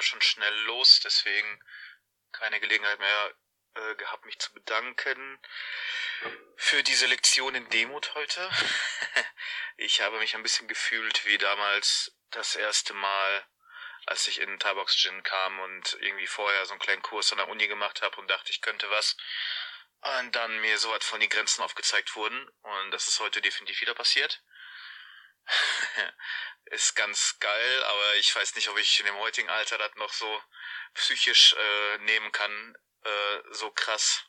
Gerade schon schnell los, deswegen keine Gelegenheit mehr äh, gehabt, mich zu bedanken für diese Lektion in Demut heute. ich habe mich ein bisschen gefühlt wie damals das erste Mal, als ich in Tarbox Gin kam und irgendwie vorher so einen kleinen Kurs an der Uni gemacht habe und dachte, ich könnte was. Und dann mir so weit von die Grenzen aufgezeigt wurden und das ist heute definitiv wieder passiert. ist ganz geil, aber ich weiß nicht, ob ich in dem heutigen Alter das noch so psychisch äh, nehmen kann, äh, so krass,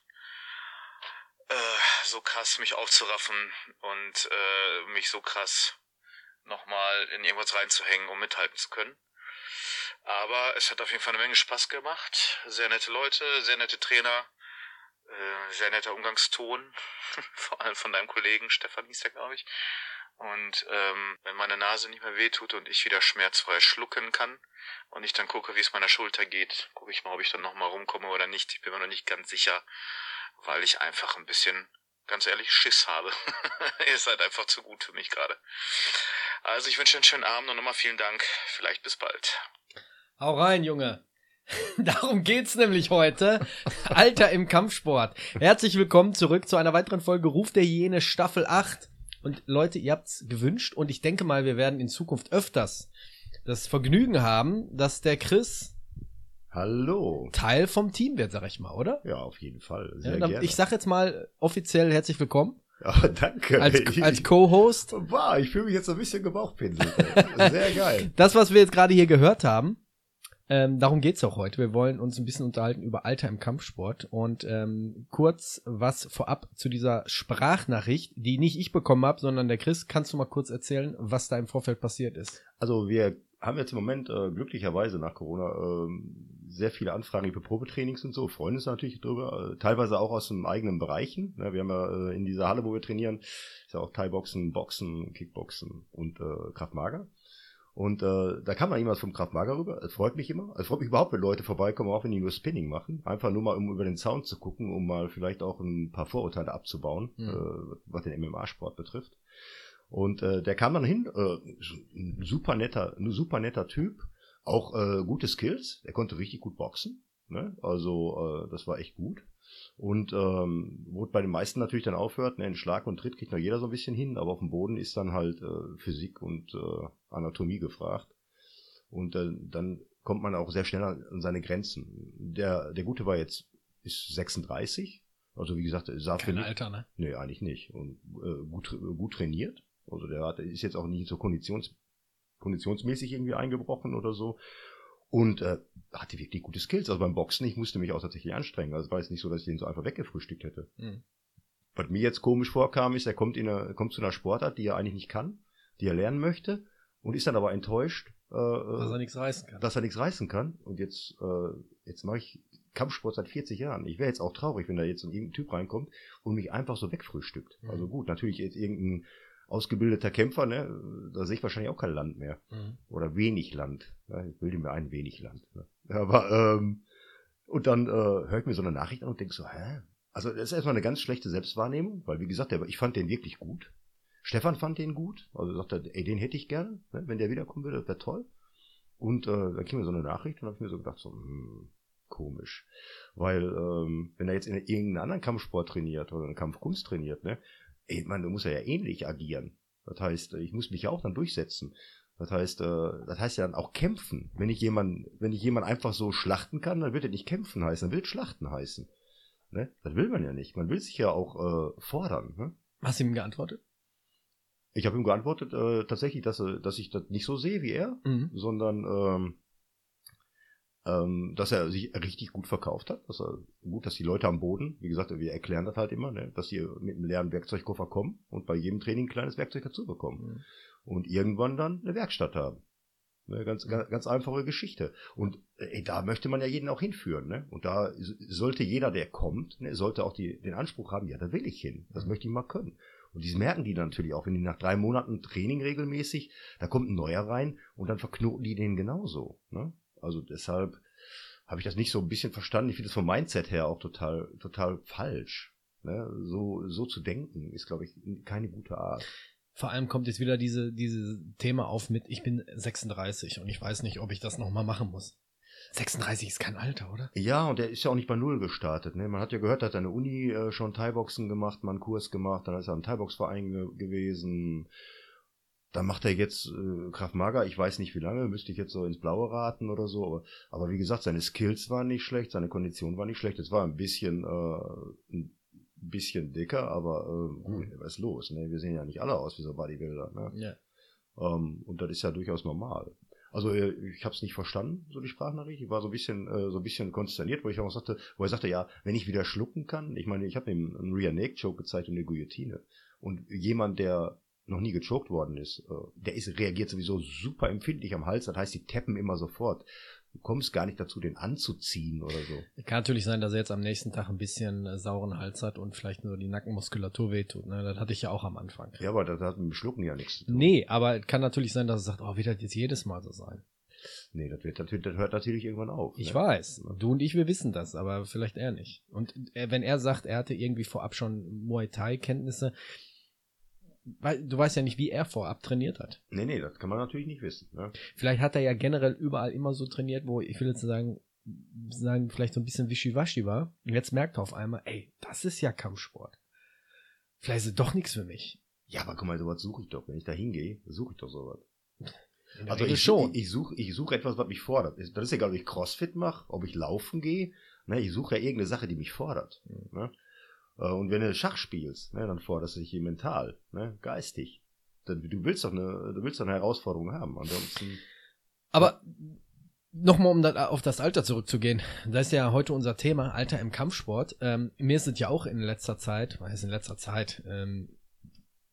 äh, so krass mich aufzuraffen und äh, mich so krass nochmal in irgendwas reinzuhängen, um mithalten zu können. Aber es hat auf jeden Fall eine Menge Spaß gemacht. Sehr nette Leute, sehr nette Trainer, äh, sehr netter Umgangston, vor allem von deinem Kollegen Stefan hieß der, glaube ich. Und ähm, wenn meine Nase nicht mehr wehtut und ich wieder schmerzfrei schlucken kann und ich dann gucke, wie es meiner Schulter geht, gucke ich mal, ob ich dann nochmal rumkomme oder nicht. Ich bin mir noch nicht ganz sicher, weil ich einfach ein bisschen, ganz ehrlich, Schiss habe. Ist halt einfach zu gut für mich gerade. Also ich wünsche einen schönen Abend und nochmal vielen Dank. Vielleicht bis bald. Hau rein, Junge. Darum geht's nämlich heute. Alter im Kampfsport. Herzlich willkommen zurück zu einer weiteren Folge Ruf der Hyäne Staffel 8. Und Leute, ihr habt's gewünscht und ich denke mal, wir werden in Zukunft öfters das Vergnügen haben, dass der Chris Hallo. Teil vom Team wird, sag ich mal, oder? Ja, auf jeden Fall. Sehr Ja, dann, gerne. ich sag jetzt mal offiziell herzlich willkommen ja, danke. als, als Co-Host. Wow, ich fühle mich jetzt ein bisschen gebauchpinselt. Sehr geil. Das, was wir jetzt gerade hier gehört haben, ähm, darum geht's auch heute. Wir wollen uns ein bisschen unterhalten über Alter im Kampfsport und ähm, kurz was vorab zu dieser Sprachnachricht, die nicht ich bekommen habe, sondern der Chris. Kannst du mal kurz erzählen, was da im Vorfeld passiert ist? Also wir haben jetzt im Moment äh, glücklicherweise nach Corona ähm, sehr viele Anfragen für Probetrainings und so, freuen uns natürlich drüber, äh, teilweise auch aus den eigenen Bereichen. Ne, wir haben ja äh, in dieser Halle, wo wir trainieren, ist ja auch Thai-Boxen, Boxen, Kickboxen und äh, Kraftmager. Und äh, da kam mal jemand vom Kraftmager rüber. Es freut mich immer. Es freut mich überhaupt, wenn Leute vorbeikommen, auch wenn die nur Spinning machen. Einfach nur mal, um über den Sound zu gucken, um mal vielleicht auch ein paar Vorurteile abzubauen, Mhm. äh, was den MMA-Sport betrifft. Und äh, der kam dann hin, äh, ein super netter, ein super netter Typ, auch äh, gute Skills. Er konnte richtig gut boxen. Ne? Also äh, das war echt gut. Und ähm, wo bei den meisten natürlich dann aufhört, ne, in Schlag und Tritt kriegt noch jeder so ein bisschen hin, aber auf dem Boden ist dann halt äh, Physik und äh, Anatomie gefragt. Und äh, dann kommt man auch sehr schnell an, seine Grenzen. Der, der Gute war jetzt ist 36, also wie gesagt, er sah für mich, Alter, ne? Nee, eigentlich nicht. Und äh, gut, gut trainiert. Also der hat, ist jetzt auch nicht so konditions, konditionsmäßig irgendwie eingebrochen oder so. Und äh, hatte wirklich gute Skills. Also beim Boxen, ich musste mich auch tatsächlich anstrengen. Also es war jetzt nicht so, dass ich den so einfach weggefrühstückt hätte. Mhm. Was mir jetzt komisch vorkam, ist, er kommt, in eine, kommt zu einer Sportart, die er eigentlich nicht kann, die er lernen möchte und ist dann aber enttäuscht, äh, Dass er nichts reißen kann. dass er nichts reißen kann. Und jetzt, äh, jetzt mache ich Kampfsport seit 40 Jahren. Ich wäre jetzt auch traurig, wenn da jetzt irgendein Typ reinkommt und mich einfach so wegfrühstückt. Mhm. Also gut, natürlich jetzt irgendein ausgebildeter Kämpfer, ne, da sehe ich wahrscheinlich auch kein Land mehr. Mhm. Oder wenig Land. Ja, ich bilde mir ein, wenig Land. Ne. Aber, ähm, und dann äh, höre ich mir so eine Nachricht an und denke so, hä? Also das ist erstmal eine ganz schlechte Selbstwahrnehmung, weil wie gesagt, der, ich fand den wirklich gut. Stefan fand den gut. Also sagt er, ey, den hätte ich gerne, ne? wenn der wiederkommen würde, das wäre toll. Und äh, dann kam mir so eine Nachricht und habe ich mir so gedacht, so, hm, komisch. Weil, ähm, wenn er jetzt in irgendeinen anderen Kampfsport trainiert oder eine Kampfkunst trainiert, ne, ey, man, du musst ja ähnlich agieren. Das heißt, ich muss mich ja auch dann durchsetzen. Das heißt, äh, das heißt ja dann auch kämpfen. Wenn ich jemand, wenn ich jemand einfach so schlachten kann, dann wird er nicht kämpfen heißen, dann wird schlachten heißen. Ne? Das will man ja nicht. Man will sich ja auch äh, fordern. Ne? Hast du ihm geantwortet? Ich habe ihm geantwortet, äh, tatsächlich, dass, er- dass ich das nicht so sehe wie er, Mhm. sondern ähm, ähm, dass er sich richtig gut verkauft hat, dass er gut, dass die Leute am Boden, wie gesagt, wir erklären das halt immer, ne, dass sie mit einem leeren Werkzeugkoffer kommen und bei jedem Training ein kleines Werkzeug dazu bekommen mhm. und irgendwann dann eine Werkstatt haben. Ne, ganz, ganz, ganz einfache Geschichte. Und ey, da möchte man ja jeden auch hinführen. Ne? Und da sollte jeder, der kommt, ne, sollte auch die, den Anspruch haben, ja, da will ich hin. Das möchte ich mal können. Und dies merken die dann natürlich auch, wenn die nach drei Monaten Training regelmäßig, da kommt ein neuer rein und dann verknoten die den genauso. Ne? Also deshalb habe ich das nicht so ein bisschen verstanden. Ich finde das vom Mindset her auch total, total falsch. Ne? So, so zu denken ist, glaube ich, keine gute Art. Vor allem kommt jetzt wieder diese, diese Thema auf mit, ich bin 36 und ich weiß nicht, ob ich das nochmal machen muss. 36 ist kein Alter, oder? Ja, und er ist ja auch nicht bei Null gestartet. Ne? Man hat ja gehört, er hat an der Uni äh, schon Thai-Boxen gemacht, mal einen Kurs gemacht, dann ist er im Thai-Box-Verein ge gewesen. Dann macht er jetzt äh, Kraft Mager, ich weiß nicht wie lange, müsste ich jetzt so ins Blaue raten oder so. Aber, aber wie gesagt, seine Skills waren nicht schlecht, seine Kondition war nicht schlecht. Es war ein bisschen, äh, ein bisschen dicker, aber äh, gut, was ist los? Ne? Wir sehen ja nicht alle aus wie so Bodybuilder. Ne? Ja. Ähm, und das ist ja durchaus normal. Also äh, ich habe es nicht verstanden, so die Sprachnachricht. Ich war so ein bisschen, äh, so ein bisschen konsterniert, wo ich auch sagte, wo er sagte, ja, wenn ich wieder schlucken kann, ich meine, ich habe ihm einen Rear Naked Choke gezeigt und eine Guillotine. Und jemand, der noch nie gechoked worden ist, äh, der ist, reagiert sowieso super empfindlich am Hals, das heißt, die tappen immer sofort. Du kommst gar nicht dazu, den anzuziehen oder so. Kann natürlich sein, dass er jetzt am nächsten Tag ein bisschen äh, sauren Hals hat und vielleicht nur die Nackenmuskulatur wehtut. Ne? Das hatte ich ja auch am Anfang. Ja, aber das hat mit dem Schlucken ja nichts zu tun. Nee, aber kann natürlich sein, dass er sagt, oh, wird das jetzt jedes Mal so sein. Nee, das, wird natürlich, das hört natürlich irgendwann auf. Ich ne? weiß. Du und ich, wir wissen das, aber vielleicht er nicht. Und äh, wenn er sagt, er hatte irgendwie vorab schon Muay Thai-Kenntnisse, weil du weißt ja nicht, wie er vorab trainiert hat. Nee, nee, das kann man natürlich nicht wissen. Ne? Vielleicht hat er ja generell überall immer so trainiert, wo ich will jetzt sagen, sagen vielleicht so ein bisschen wischiwaschi war. Und jetzt merkt er auf einmal, ey, das ist ja Kampfsport. Vielleicht ist es doch nichts für mich. Ja, aber guck mal, sowas suche ich doch. Wenn ich da hingehe, suche ich doch sowas. Also ich, schon. ich, ich suche ich suche etwas, was mich fordert. Das ist egal, ob ich Crossfit mache, ob ich laufen gehe. Ne, ich suche ja irgendeine Sache, die mich fordert. Ne? Äh, und wenn du Schach spielst, ne, dann forderst du dich hier mental, ne, geistig. Dann, du willst doch eine, du willst doch eine Herausforderung haben. Ansonsten. Aber nochmal, um da, auf das Alter zurückzugehen. Das ist ja heute unser Thema, Alter im Kampfsport. Ähm, mir ist es ja auch in letzter Zeit, was in letzter Zeit, ähm,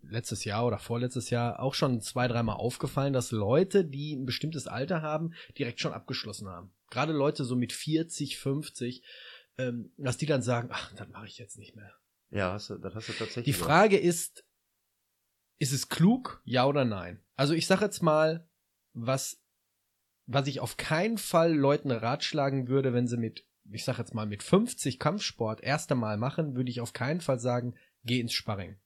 letztes Jahr oder vorletztes Jahr auch schon zwei, dreimal aufgefallen, dass Leute, die ein bestimmtes Alter haben, direkt schon abgeschlossen haben. Gerade Leute so mit 40, 50, ähm, dass die dann sagen, ach, das mache ich jetzt nicht mehr. Ja, hast du, das hast du tatsächlich. Die Frage gemacht. ist, ist es klug, ja oder nein? Also ich sage jetzt mal, was, was ich auf keinen Fall Leuten ratschlagen würde, wenn sie mit, ich sage jetzt mal, mit 50 Kampfsport erst einmal machen, würde ich auf keinen Fall sagen, geh ins Sparring.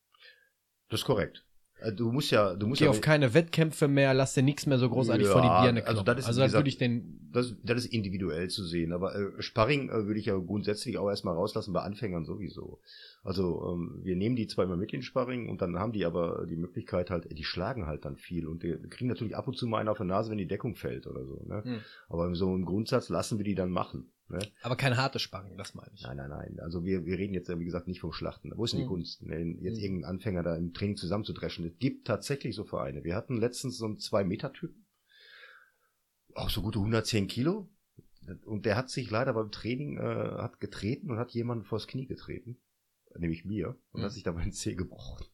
Das ist korrekt. Äh, du musst ja, du musst Geh ja auf keine Wettkämpfe mehr, lass dir nichts mehr so großartig ja, vor die Birne kloppen. Also das ist, also das würde ich den. Das, das ist individuell zu sehen, aber äh, Sparring äh, würde ich ja grundsätzlich auch erstmal rauslassen bei Anfängern sowieso. Also ähm, wir nehmen die immer mit in Sparring und dann haben die aber die Möglichkeit halt, die schlagen halt dann viel und die kriegen natürlich ab und zu mal einen auf der Nase, wenn die Deckung fällt oder so. Ne? Hm. Aber so im Grundsatz lassen wir die dann machen. Ne? Aber kein hartes Sparring, das meine ich. Nein, nein, nein. Also wir, wir reden jetzt, wie gesagt, nicht vom Schlachten. Wo ist denn mhm. die Kunst? Ne? Jetzt mhm. irgendeinen Anfänger da im Training zusammenzudreschen. Es gibt tatsächlich so Vereine. Wir hatten letztens so einen Zwei-Meter-Typen. Auch so gute 110 Kilo. Und der hat sich leider beim Training äh, hat getreten und hat jemanden vors Knie getreten. Nämlich mir. Und mhm. hat sich dabei ein Zeh gebrochen.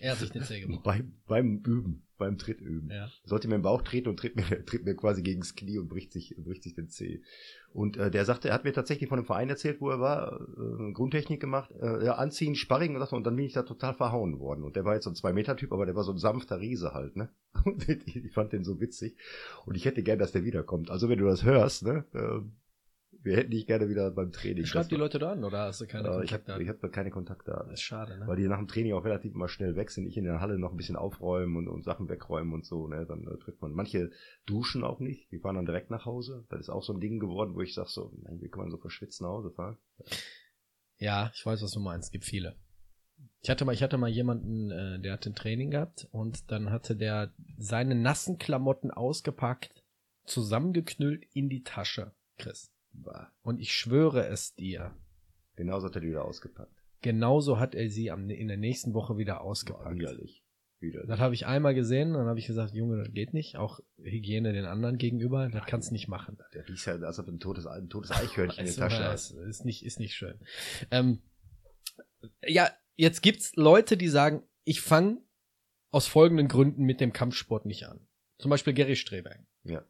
Er hat sich den Zeh gebrochen. Beim, beim Üben, beim Trittüben. Ja. Sollte mir im Bauch treten und tritt mir, tritt mir quasi gegen das Knie und bricht sich, bricht sich den Zeh. Und äh, der sagte, er hat mir tatsächlich von einem Verein erzählt, wo er war, äh, Grundtechnik gemacht, äh, ja, anziehen, Sparring und, sagte, und dann bin ich da total verhauen worden. Und der war jetzt so ein Zwei-Meter-Typ, aber der war so ein sanfter Riese halt, ne? Und ich, ich fand den so witzig. Und ich hätte gern, dass der wiederkommt. Also wenn du das hörst, ne? Äh, wir hätten dich gerne wieder beim Training. Schreib die Leute da an oder hast du keine äh, Kontaktdaten? Ich habe hab keine Kontaktdaten. Das ist schade, ne? Weil die nach dem Training auch relativ mal schnell weg sind. Ich in der Halle noch ein bisschen aufräumen und, und Sachen wegräumen und so, ne? Dann äh, trifft man. Manche duschen auch nicht. Die fahren dann direkt nach Hause. Das ist auch so ein Ding geworden, wo ich sag so, nein, wie kann man so verschwitzt nach Hause fahren? Ja, ich weiß, was du meinst. Es gibt viele. Ich hatte mal, ich hatte mal jemanden, äh, der hatte ein Training gehabt und dann hatte der seine nassen Klamotten ausgepackt, zusammengeknüllt in die Tasche, Chris. Und ich schwöre es dir. Genauso hat er die wieder ausgepackt. Genauso hat er sie am, in der nächsten Woche wieder ausgepackt. Boah, widerlich. Wieder. Das habe ich einmal gesehen, dann habe ich gesagt, Junge, das geht nicht. Auch Hygiene den anderen gegenüber, das kannst du nicht machen. Der riecht ja, als ob ein totes, ein totes Eichhörnchen in Ist, der Tasche hast. ist, nicht, ist nicht schön. Ähm, ja, jetzt gibt's Leute, die sagen, ich fange aus folgenden Gründen mit dem Kampfsport nicht an. Zum Beispiel Gary Streberg, Ja,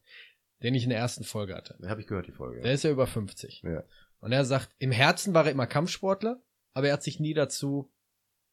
den ich in der ersten Folge hatte. habe ich gehört, die Folge. Der ist ja über 50. Ja. Und er sagt, im Herzen war er immer Kampfsportler, aber er hat sich nie dazu,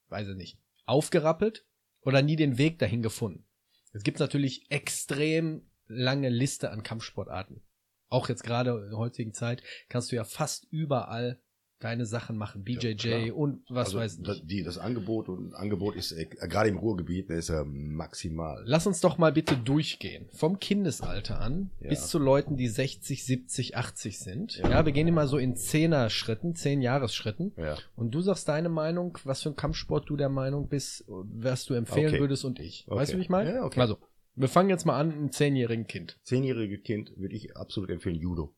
weiß ich nicht, aufgerappelt oder nie den Weg dahin gefunden. Es gibt natürlich extrem lange Liste an Kampfsportarten. Auch jetzt gerade in der heutigen Zeit kannst du ja fast überall deine Sachen machen. BJJ klar. und was also, weiß ich. Das, die, das Angebot und Angebot ist äh, gerade im Ruhrgebiet, ist ja maximal. Lass uns doch mal bitte durchgehen. Vom Kindesalter an Ja. bis zu Leuten, die 60, 70, 80 sind. Ja, wir gehen immer so in Zehner-Schritten, Zehn-Jahres-Schritten. Ja. Und du sagst deine Meinung, was für ein Kampfsport du der Meinung bist, was du empfehlen Okay. würdest und ich. Weißt Okay. du, wie ich meine? Ja, okay. Also, wir fangen jetzt mal an, ein zehnjährigen Kind. Zehnjährige Kind würde ich absolut empfehlen, Judo.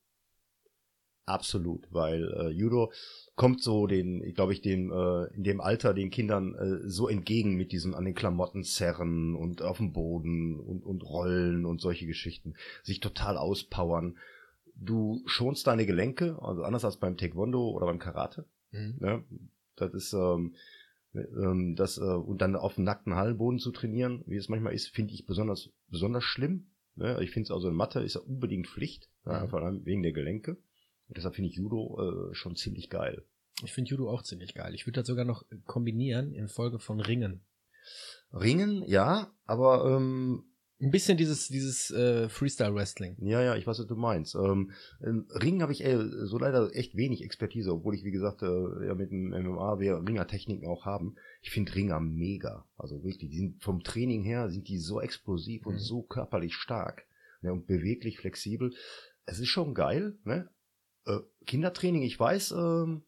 Absolut, weil äh, Judo kommt so den, ich glaube ich, dem äh, in dem Alter den Kindern äh, so entgegen mit diesem an den Klamotten zerren und auf dem Boden und, und rollen und solche Geschichten, sich total auspowern. Du schonst deine Gelenke, also anders als beim Taekwondo oder beim Karate. Ne? Das ist ähm, ähm, das äh, und dann auf dem nackten Hallenboden zu trainieren, wie es manchmal ist, finde ich besonders besonders schlimm. Ne? Ich finde es also in Mathe ist ja unbedingt Pflicht, ja, Mhm. vor allem wegen der Gelenke. Und deshalb finde ich Judo äh, schon ziemlich geil. Ich finde Judo auch ziemlich geil. Ich würde das sogar noch kombinieren in Folge von Ringen. Ringen, ja, aber ähm, Ein bisschen dieses, dieses äh, Freestyle-Wrestling. ja, ja, ich weiß, was du meinst. Ähm, im Ringen habe ich äh, so leider echt wenig Expertise, obwohl ich, wie gesagt, äh, ja mit dem MMA wir Ringertechniken auch haben. Ich finde Ringer mega. Also wirklich, die sind vom Training her sind die so explosiv und Mhm. so körperlich stark ne, und beweglich, flexibel. Es ist schon geil, ne? Äh, Kindertraining, ich weiß, ähm,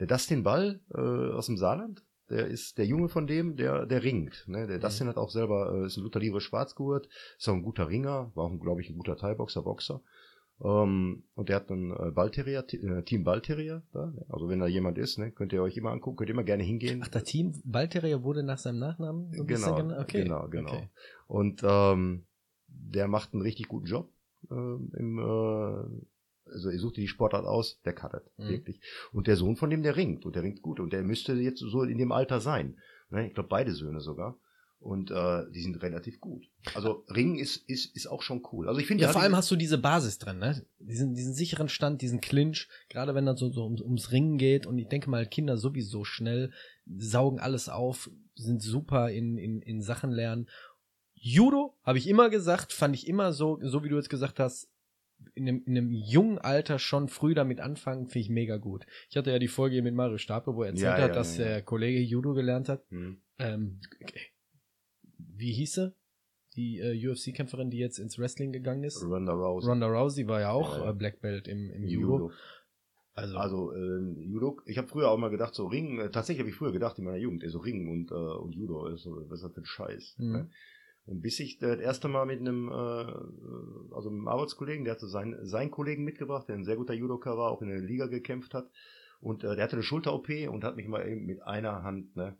der Dustin Ball äh, aus dem Saarland, der ist der Junge von dem, der, der ringt. Ne? Der Mhm. Dustin hat auch selber, äh, ist ein Luther Livre Schwarzgurt, ist auch ein guter Ringer, war auch, glaube ich, ein guter Thai-Boxer, Boxer. Ähm, und der hat einen äh, Ballterrier, äh, Team Ballterrier da. ne? Also wenn da jemand ist, ne, könnt ihr euch immer angucken, könnt ihr immer gerne hingehen. Ach, der Team Ballterrier wurde nach seinem Nachnamen so ein Genau, bisschen genannt? Okay. genau, genau. Okay. Und ähm, der macht einen richtig guten Job ähm, im äh, also er sucht die Sportart aus, der cuttet, Mhm. wirklich. Und der Sohn von dem, der ringt und der ringt gut und der müsste jetzt so in dem Alter sein. Ne? Ich glaube beide Söhne sogar. Und äh, die sind relativ gut. Also Ringen ist, ist, ist auch schon cool. Also ich finde Ja, vor allem hast du diese Basis drin, ne? Diesen, diesen sicheren Stand, diesen Clinch, gerade wenn dann so, so ums, ums Ringen geht. Und ich denke mal, Kinder sowieso schnell saugen alles auf, sind super in, in, in Sachen lernen. Judo, habe ich immer gesagt, fand ich immer so, so wie du jetzt gesagt hast, in einem, in einem jungen Alter schon früh damit anfangen, finde ich mega gut. Ich hatte ja die Folge mit Mario Stapel, wo er erzählt Ja, hat, ja, dass ja, der Kollege Judo gelernt hat. Hm. Ähm, wie hieß sie? Die äh, UFC-Kämpferin, die jetzt ins Wrestling gegangen ist. Ronda Rousey. Ronda Rousey war ja auch. Äh, Black Belt im, im Judo. Also, Also ähm, Judo, ich habe früher auch mal gedacht, so Ringen, äh, tatsächlich habe ich früher gedacht in meiner Jugend, ey, so Ringen und, äh, und Judo, ist so, was ist das für ein Scheiß. Mhm. Ne? Und bis ich äh, das erste Mal mit einem, äh, also einem Arbeitskollegen, der hatte seinen, seinen Kollegen mitgebracht, der ein sehr guter Judoka war, auch in der Liga gekämpft hat. Und äh, der hatte eine Schulter-OP und hat mich mal eben mit einer Hand ne,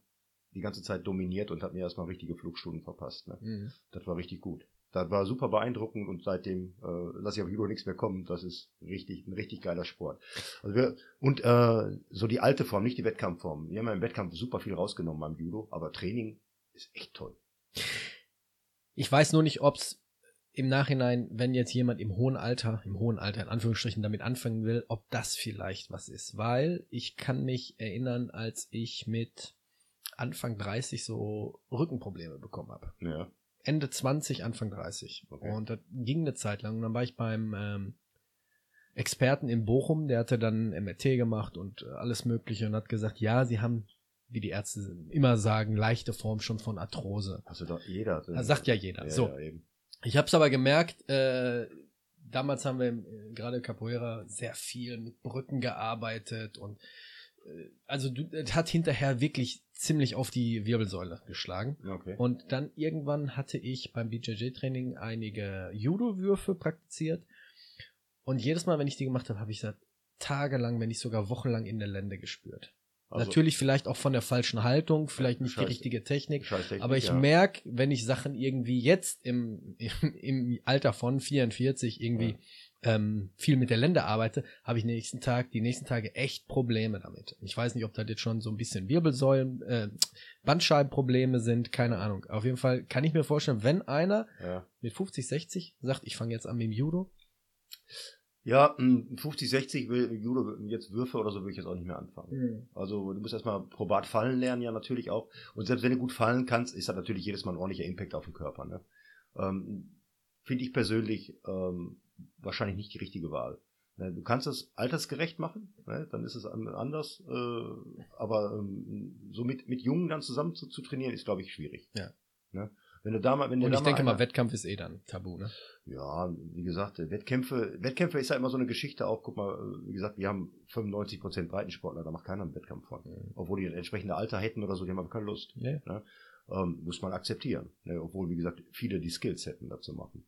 die ganze Zeit dominiert und hat mir erstmal richtige Flugstunden verpasst. Ne? mh. Das war richtig gut. Das war super beeindruckend und seitdem äh, lasse ich auf Judo nichts mehr kommen. Das ist richtig, ein richtig geiler Sport. Also wir, und äh, so die alte Form, nicht die Wettkampfform. Wir haben ja im Wettkampf super viel rausgenommen beim Judo, aber Training ist echt toll. Ich weiß nur nicht, ob's im Nachhinein, wenn jetzt jemand im hohen Alter, im hohen Alter in Anführungsstrichen damit anfangen will, ob das vielleicht was ist. Weil ich kann mich erinnern, als ich mit Anfang 30 so Rückenprobleme bekommen habe. Ja. Ende 20, Anfang 30. Okay. Und das ging eine Zeit lang. Und dann war ich beim ähm, Experten in Bochum, der hatte dann MRT gemacht und äh, alles Mögliche und hat gesagt, ja, sie haben, wie die Ärzte immer sagen, leichte Form schon von Arthrose. Du doch jeder. Das sagt ja jeder. Ja, so. ja, eben. Ich habe es aber gemerkt, äh, damals haben wir äh, gerade Capoeira sehr viel mit Brücken gearbeitet und äh, also du, es hat hinterher wirklich ziemlich auf die Wirbelsäule geschlagen. Okay. Und dann irgendwann hatte ich beim BJJ-Training einige Judo-Würfe praktiziert. Und jedes Mal, wenn ich die gemacht habe, habe ich das tagelang, wenn nicht sogar wochenlang in der Lende gespürt. Also, Natürlich vielleicht auch von der falschen Haltung, vielleicht nicht die Scheiß- richtige Technik. Technik, Aber ich ja. merke, wenn ich Sachen irgendwie jetzt im, im, im Alter von 44 irgendwie ähm, viel mit der Lände arbeite, habe ich nächsten Tag, die nächsten Tage echt Probleme damit. Ich weiß nicht, ob das jetzt schon so ein bisschen Wirbelsäulen, äh, Bandscheibenprobleme sind, keine Ahnung. Auf jeden Fall kann ich mir vorstellen, wenn einer Ja, mit 50, 60 sagt, ich fange jetzt an mit dem Judo, ja mh, 50, 60 will Judo jetzt Würfe oder so würde ich jetzt auch nicht mehr anfangen. Also du musst erstmal probat fallen lernen, ja natürlich auch. Und selbst wenn du gut fallen kannst, ist das natürlich jedes Mal ein ordentlicher Impact auf den Körper. Ne? Ähm, Finde ich persönlich ähm, wahrscheinlich nicht die richtige Wahl. Ne, Du kannst es altersgerecht machen, ne? dann ist es an- anders. Äh, aber ähm, so mit, mit Jungen dann zusammen zu, zu trainieren, ist, glaube ich, schwierig. Ja. Ne? Wenn du da mal, wenn Und ich denke einer- mal, Wettkampf ist eh dann tabu, ne? ja, wie gesagt, Wettkämpfe, Wettkämpfe ist ja immer so eine Geschichte auch. Guck mal, wie gesagt, wir haben 95% Breitensportler, da macht keiner einen Wettkampf von. Obwohl die ein entsprechendes Alter hätten oder so, die haben aber keine Lust. Ja. Ähm, muss man akzeptieren. Ne? Obwohl, wie gesagt, viele die Skills hätten, dazu machen.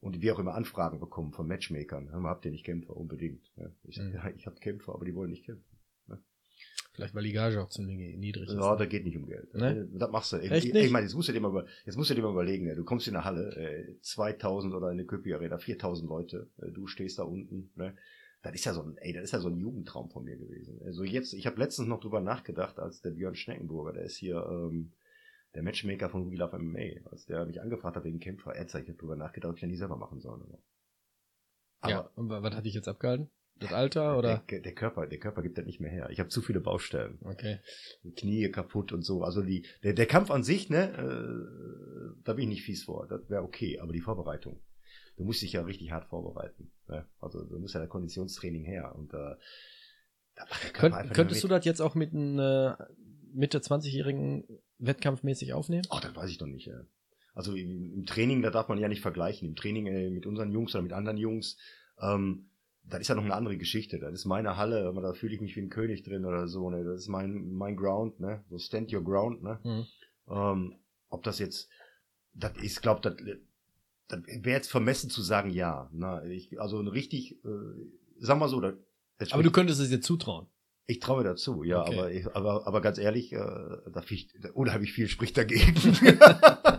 Und wir auch immer Anfragen bekommen von Matchmakern. Hör mal, habt ihr nicht Kämpfer? Unbedingt. Ne? Ich Mhm. ja, ich habe Kämpfer, aber die wollen nicht kämpfen. Vielleicht weil die Gage auch ziemlich niedrig ist. Ja, da geht nicht um Geld. Ne? Das machst du. Echt ich, nicht? ich meine, jetzt musst du dir mal, über- jetzt musst du dir mal überlegen, du kommst in eine Halle, äh, 2000 oder in eine Köpi Arena, 4000 Leute, äh, du stehst da unten, ne? Das ist ja so ein, ey, das ist ja so ein Jugendtraum von mir gewesen. Also jetzt, ich habe letztens noch drüber nachgedacht, als der Björn Schneckenburger, der ist hier ähm, der Matchmaker von We Love MMA, als der mich angefragt hat wegen Kämpfer, er hat ich hab drüber nachgedacht, ob ich ja nie selber machen soll. Aber, ja, und wa- was hatte ich jetzt abgehalten? Das Alter oder? Der, der Körper, der Körper gibt das nicht mehr her. Ich habe zu viele Baustellen. Okay. Knie kaputt und so. Also die, der, der Kampf an sich, ne, äh, da bin ich nicht fies vor. Das wäre okay, aber die Vorbereitung. Du musst dich ja richtig hart vorbereiten. Ne? Also du musst ja der Konditionstraining her. Und äh, da Könnt, könntest du das jetzt auch mit einem äh, Mitte 20-Jährigen wettkampfmäßig aufnehmen? Oh, das weiß ich doch nicht. Ey. Also im, im Training, da darf man ja nicht vergleichen. Im Training äh, mit unseren Jungs oder mit anderen Jungs, ähm, das ist ja noch eine andere Geschichte. Das ist meine Halle, aber da fühle ich mich wie ein König drin oder so. Ne? Das ist mein, mein Ground, ne? So stand your ground, ne? Mhm. Ähm, ob das jetzt, das ich glaube, das, das wäre jetzt vermessen zu sagen, ja. Na, ich, also ein richtig, äh, sag mal so, das, das Aber du könntest es dir zutrauen. ich traue dazu, ja, Okay. aber, ich, aber, aber ganz ehrlich, äh, da fiel ich, unheimlich viel spricht dagegen.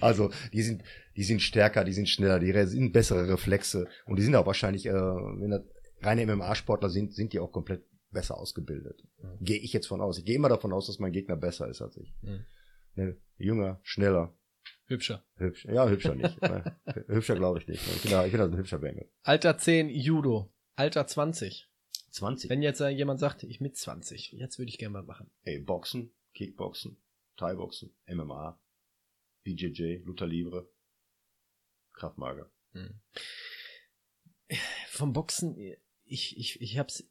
also, die sind, die sind stärker, die sind schneller, die sind bessere Reflexe und die sind auch wahrscheinlich, äh, wenn das reine MMA-Sportler sind, sind die auch komplett besser ausgebildet. Mhm. Gehe ich jetzt von aus. Ich gehe immer davon aus, dass mein Gegner besser ist als ich. Mhm. Ne, jünger, schneller, Hübscher. hübsch. Ja, hübscher nicht. ne. Hübscher glaube ich nicht. Ich bin, da, ich bin da ein hübscher Bengel. Alter 10 Judo. Alter 20. 20. Wenn jetzt äh, jemand sagt, ich mit 20, jetzt würde ich gerne mal machen. Ey, Boxen, Kickboxen, Thai-Boxen, MMA, BJJ, Luther Livre, Kraftmager. Vom Boxen, ich, ich, ich hab's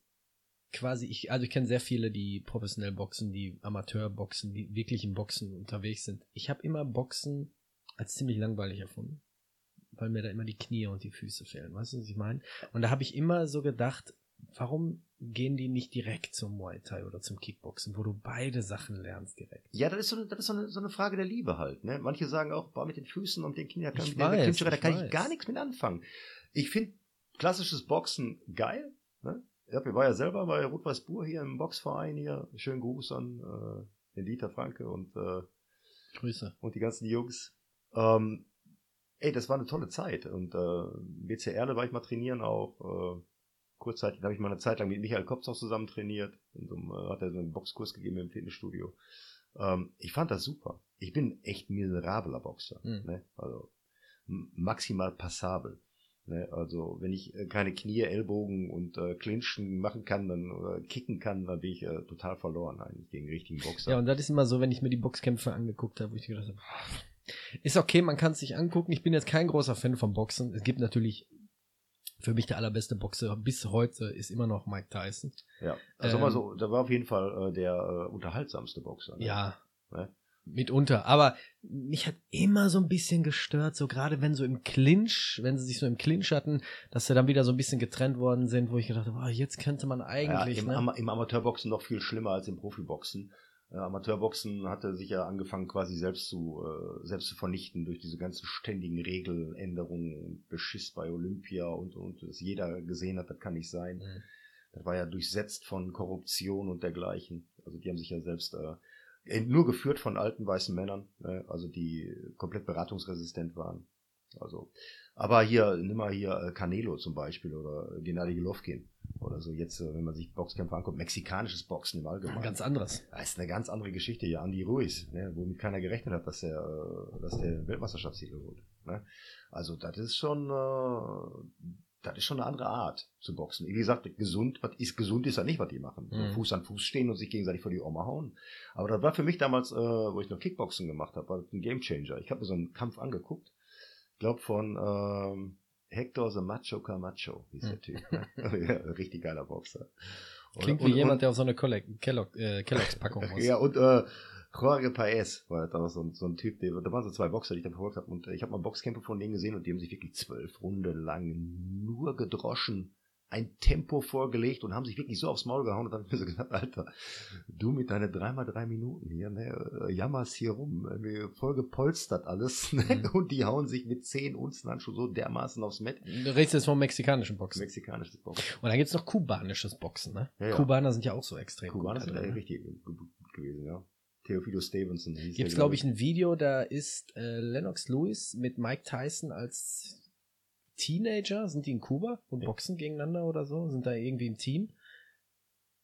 quasi, ich, also ich kenne sehr viele, die professionell boxen, die Amateurboxen, die wirklich im Boxen unterwegs sind. Ich habe immer Boxen als ziemlich langweilig erfunden. Weil mir da immer die Knie und die Füße fehlen. Weißt du, was ich meine? Und da habe ich immer so gedacht, warum gehen die nicht direkt zum Muay Thai oder zum Kickboxen, wo du beide Sachen lernst direkt? Ja, das ist so eine, das ist so eine, so eine Frage der Liebe halt. Ne? Manche sagen auch, boah, mit den Füßen und den Knien, da kann, Ich weiß, Clincherer, da kann weiß. ich gar nichts mit anfangen. Ich finde klassisches Boxen geil. Ne? Ja, ich war ja selber bei Rot-Weiß Bur hier im Boxverein hier. Schönen Gruß an äh, den Dieter Franke und äh, Grüße. und die ganzen Jungs. Ähm, ey, das war eine tolle Zeit. Und äh, BC Erle war ich mal trainieren auch. Äh, kurzzeitig habe ich mal eine Zeit lang mit Michael Kopf auch zusammen trainiert. Und um, äh, hat er so einen Boxkurs gegeben im Fitnessstudio. Ähm, ich fand das super. Ich bin echt miserabler Boxer. Mhm. Ne? Also maximal passabel. Ne? Also wenn ich äh, keine Knie, Ellbogen und äh, Clinchen machen kann, dann oder kicken kann, dann bin ich äh, total verloren eigentlich gegen den richtigen Boxer. Ja, und das ist immer so, wenn ich mir die Boxkämpfe angeguckt habe, wo ich gedacht habe, ist okay, man kann es sich angucken. Ich bin jetzt kein großer Fan vom Boxen. Es gibt natürlich für mich der allerbeste Boxer bis heute ist immer noch Mike Tyson. Ja, also Ähm, mal so, da war auf jeden Fall äh, der äh, unterhaltsamste Boxer. Ne? Ja. Ne? Mitunter. Aber mich hat immer so ein bisschen gestört, so gerade wenn so im Clinch, wenn sie sich so im Clinch hatten, dass sie dann wieder so ein bisschen getrennt worden sind, wo ich gedacht habe, oh, jetzt könnte man eigentlich, ja, im, ne? Ama im Amateurboxen noch viel schlimmer als im Profiboxen. Äh, Amateurboxen hatte sich ja angefangen quasi selbst zu äh, selbst zu vernichten durch diese ganzen ständigen Regeländerungen Beschiss bei Olympia und und dass jeder gesehen hat, das kann nicht sein. Mhm. das war ja durchsetzt von Korruption und dergleichen. Also die haben sich ja selbst äh, nur geführt von alten weißen Männern, ne? also die komplett beratungsresistent waren. Also, aber hier, nimm mal hier äh, Canelo zum Beispiel oder Gennady Golovkin oder so. Jetzt, äh, wenn man sich Boxkämpfe anguckt, mexikanisches Boxen im Allgemeinen. Ganz anderes. Das ist eine ganz andere Geschichte. Ja, Andy Ruiz, ne, womit keiner gerechnet hat, dass er, äh, dass der Weltmeisterschaftstitel holt. Ne? Also, das ist schon, äh, das ist schon eine andere Art zu boxen. Wie gesagt, gesund, was ist gesund ist ja nicht, was die machen. Mhm. Fuß an Fuß stehen und sich gegenseitig vor die Oma hauen. Aber das war für mich damals, äh, wo ich noch Kickboxen gemacht habe, war ein Gamechanger. Ich habe mir so einen Kampf angeguckt glaube von ähm, Hector the Macho Camacho hieß hm. der Typ. Ne? ja, richtig geiler Boxer. Klingt und, wie und, jemand, der auf so eine Kellogg, äh, Kellogg's Packung muss. ja, und äh, Jorge Paez war da so, so ein Typ, der, da waren so zwei Boxer, die ich dann verfolgt habe. Und äh, ich habe mal Boxkämpfe von denen gesehen und die haben sich wirklich zwölf Runden lang nur gedroschen ein Tempo vorgelegt und haben sich wirklich so aufs Maul gehauen und dann haben wir so gesagt, Alter, du mit deinen dreimal drei Minuten hier, ne, jammerst hier rum, mir voll gepolstert alles, ne, mhm. und die hauen sich mit zehn Unzen Handschuh so dermaßen aufs Met. Du redest jetzt vom mexikanischen Boxen. Mexikanisches Boxen. Und dann gibt's noch kubanisches Boxen, ne? Ja, ja. Kubaner sind ja auch so extrem Kubaner sind ja ne? richtig gut gewesen, ja. Theophilo Stevenson. Gibt's, glaube ich, ein Video, da ist äh, Lennox Lewis mit Mike Tyson als Teenager? Sind die in Kuba und boxen gegeneinander oder so? Sind da irgendwie im Team?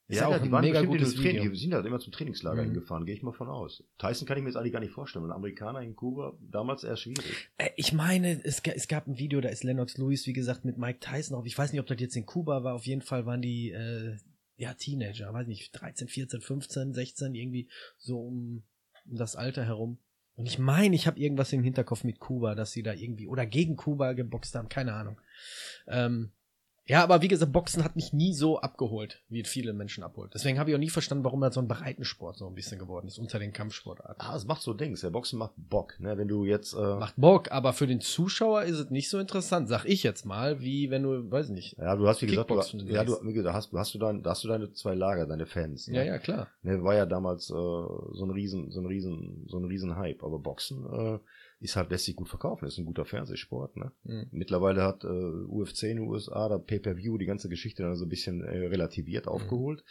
Ist ja, ja, die waren mega gutes Training. Die sind halt immer zum Trainingslager mhm. hingefahren, gehe ich mal von aus. Tyson kann ich mir jetzt eigentlich gar nicht vorstellen. Ein Amerikaner in Kuba, damals eher schwierig. Äh, ich meine, es, es, gab ein Video, da ist Lennox Lewis, wie gesagt, mit Mike Tyson auf. Ich weiß nicht, ob das jetzt in Kuba war. Auf jeden Fall waren die, äh, ja, Teenager, weiß nicht, 13, 14, 15, 16, irgendwie so um, um das Alter herum. Und ich meine, ich habe irgendwas im Hinterkopf mit Kuba, dass sie da irgendwie oder gegen Kuba geboxt haben, keine Ahnung. Ähm, ja, aber wie gesagt, Boxen hat mich nie so abgeholt, wie viele Menschen abholt. Deswegen habe ich auch nie verstanden, warum er so ein Breitensport so ein bisschen geworden ist unter den Kampfsportarten. Ah, es macht so Dings. Der Boxen macht Bock, ne? Wenn du jetzt äh macht Bock, aber für den Zuschauer ist es nicht so interessant, sag ich jetzt mal, wie wenn du, weiß nicht. Ja, du hast wie gesagt, du, ja, du, wie gesagt, hast, hast du dein, hast du deine zwei Lager, deine Fans. Ne? Ja, ja, klar. Ne, war ja damals äh, so ein riesen, so ein riesen, so ein riesen Hype. Aber Boxen äh, ist halt lässt sich gut verkaufen, ist ein guter Fernsehsport. Ne? Mhm. Mittlerweile hat äh, UFC in den USA, da Pay-Per-View, die ganze Geschichte dann so ein bisschen äh, relativiert, mhm. aufgeholt.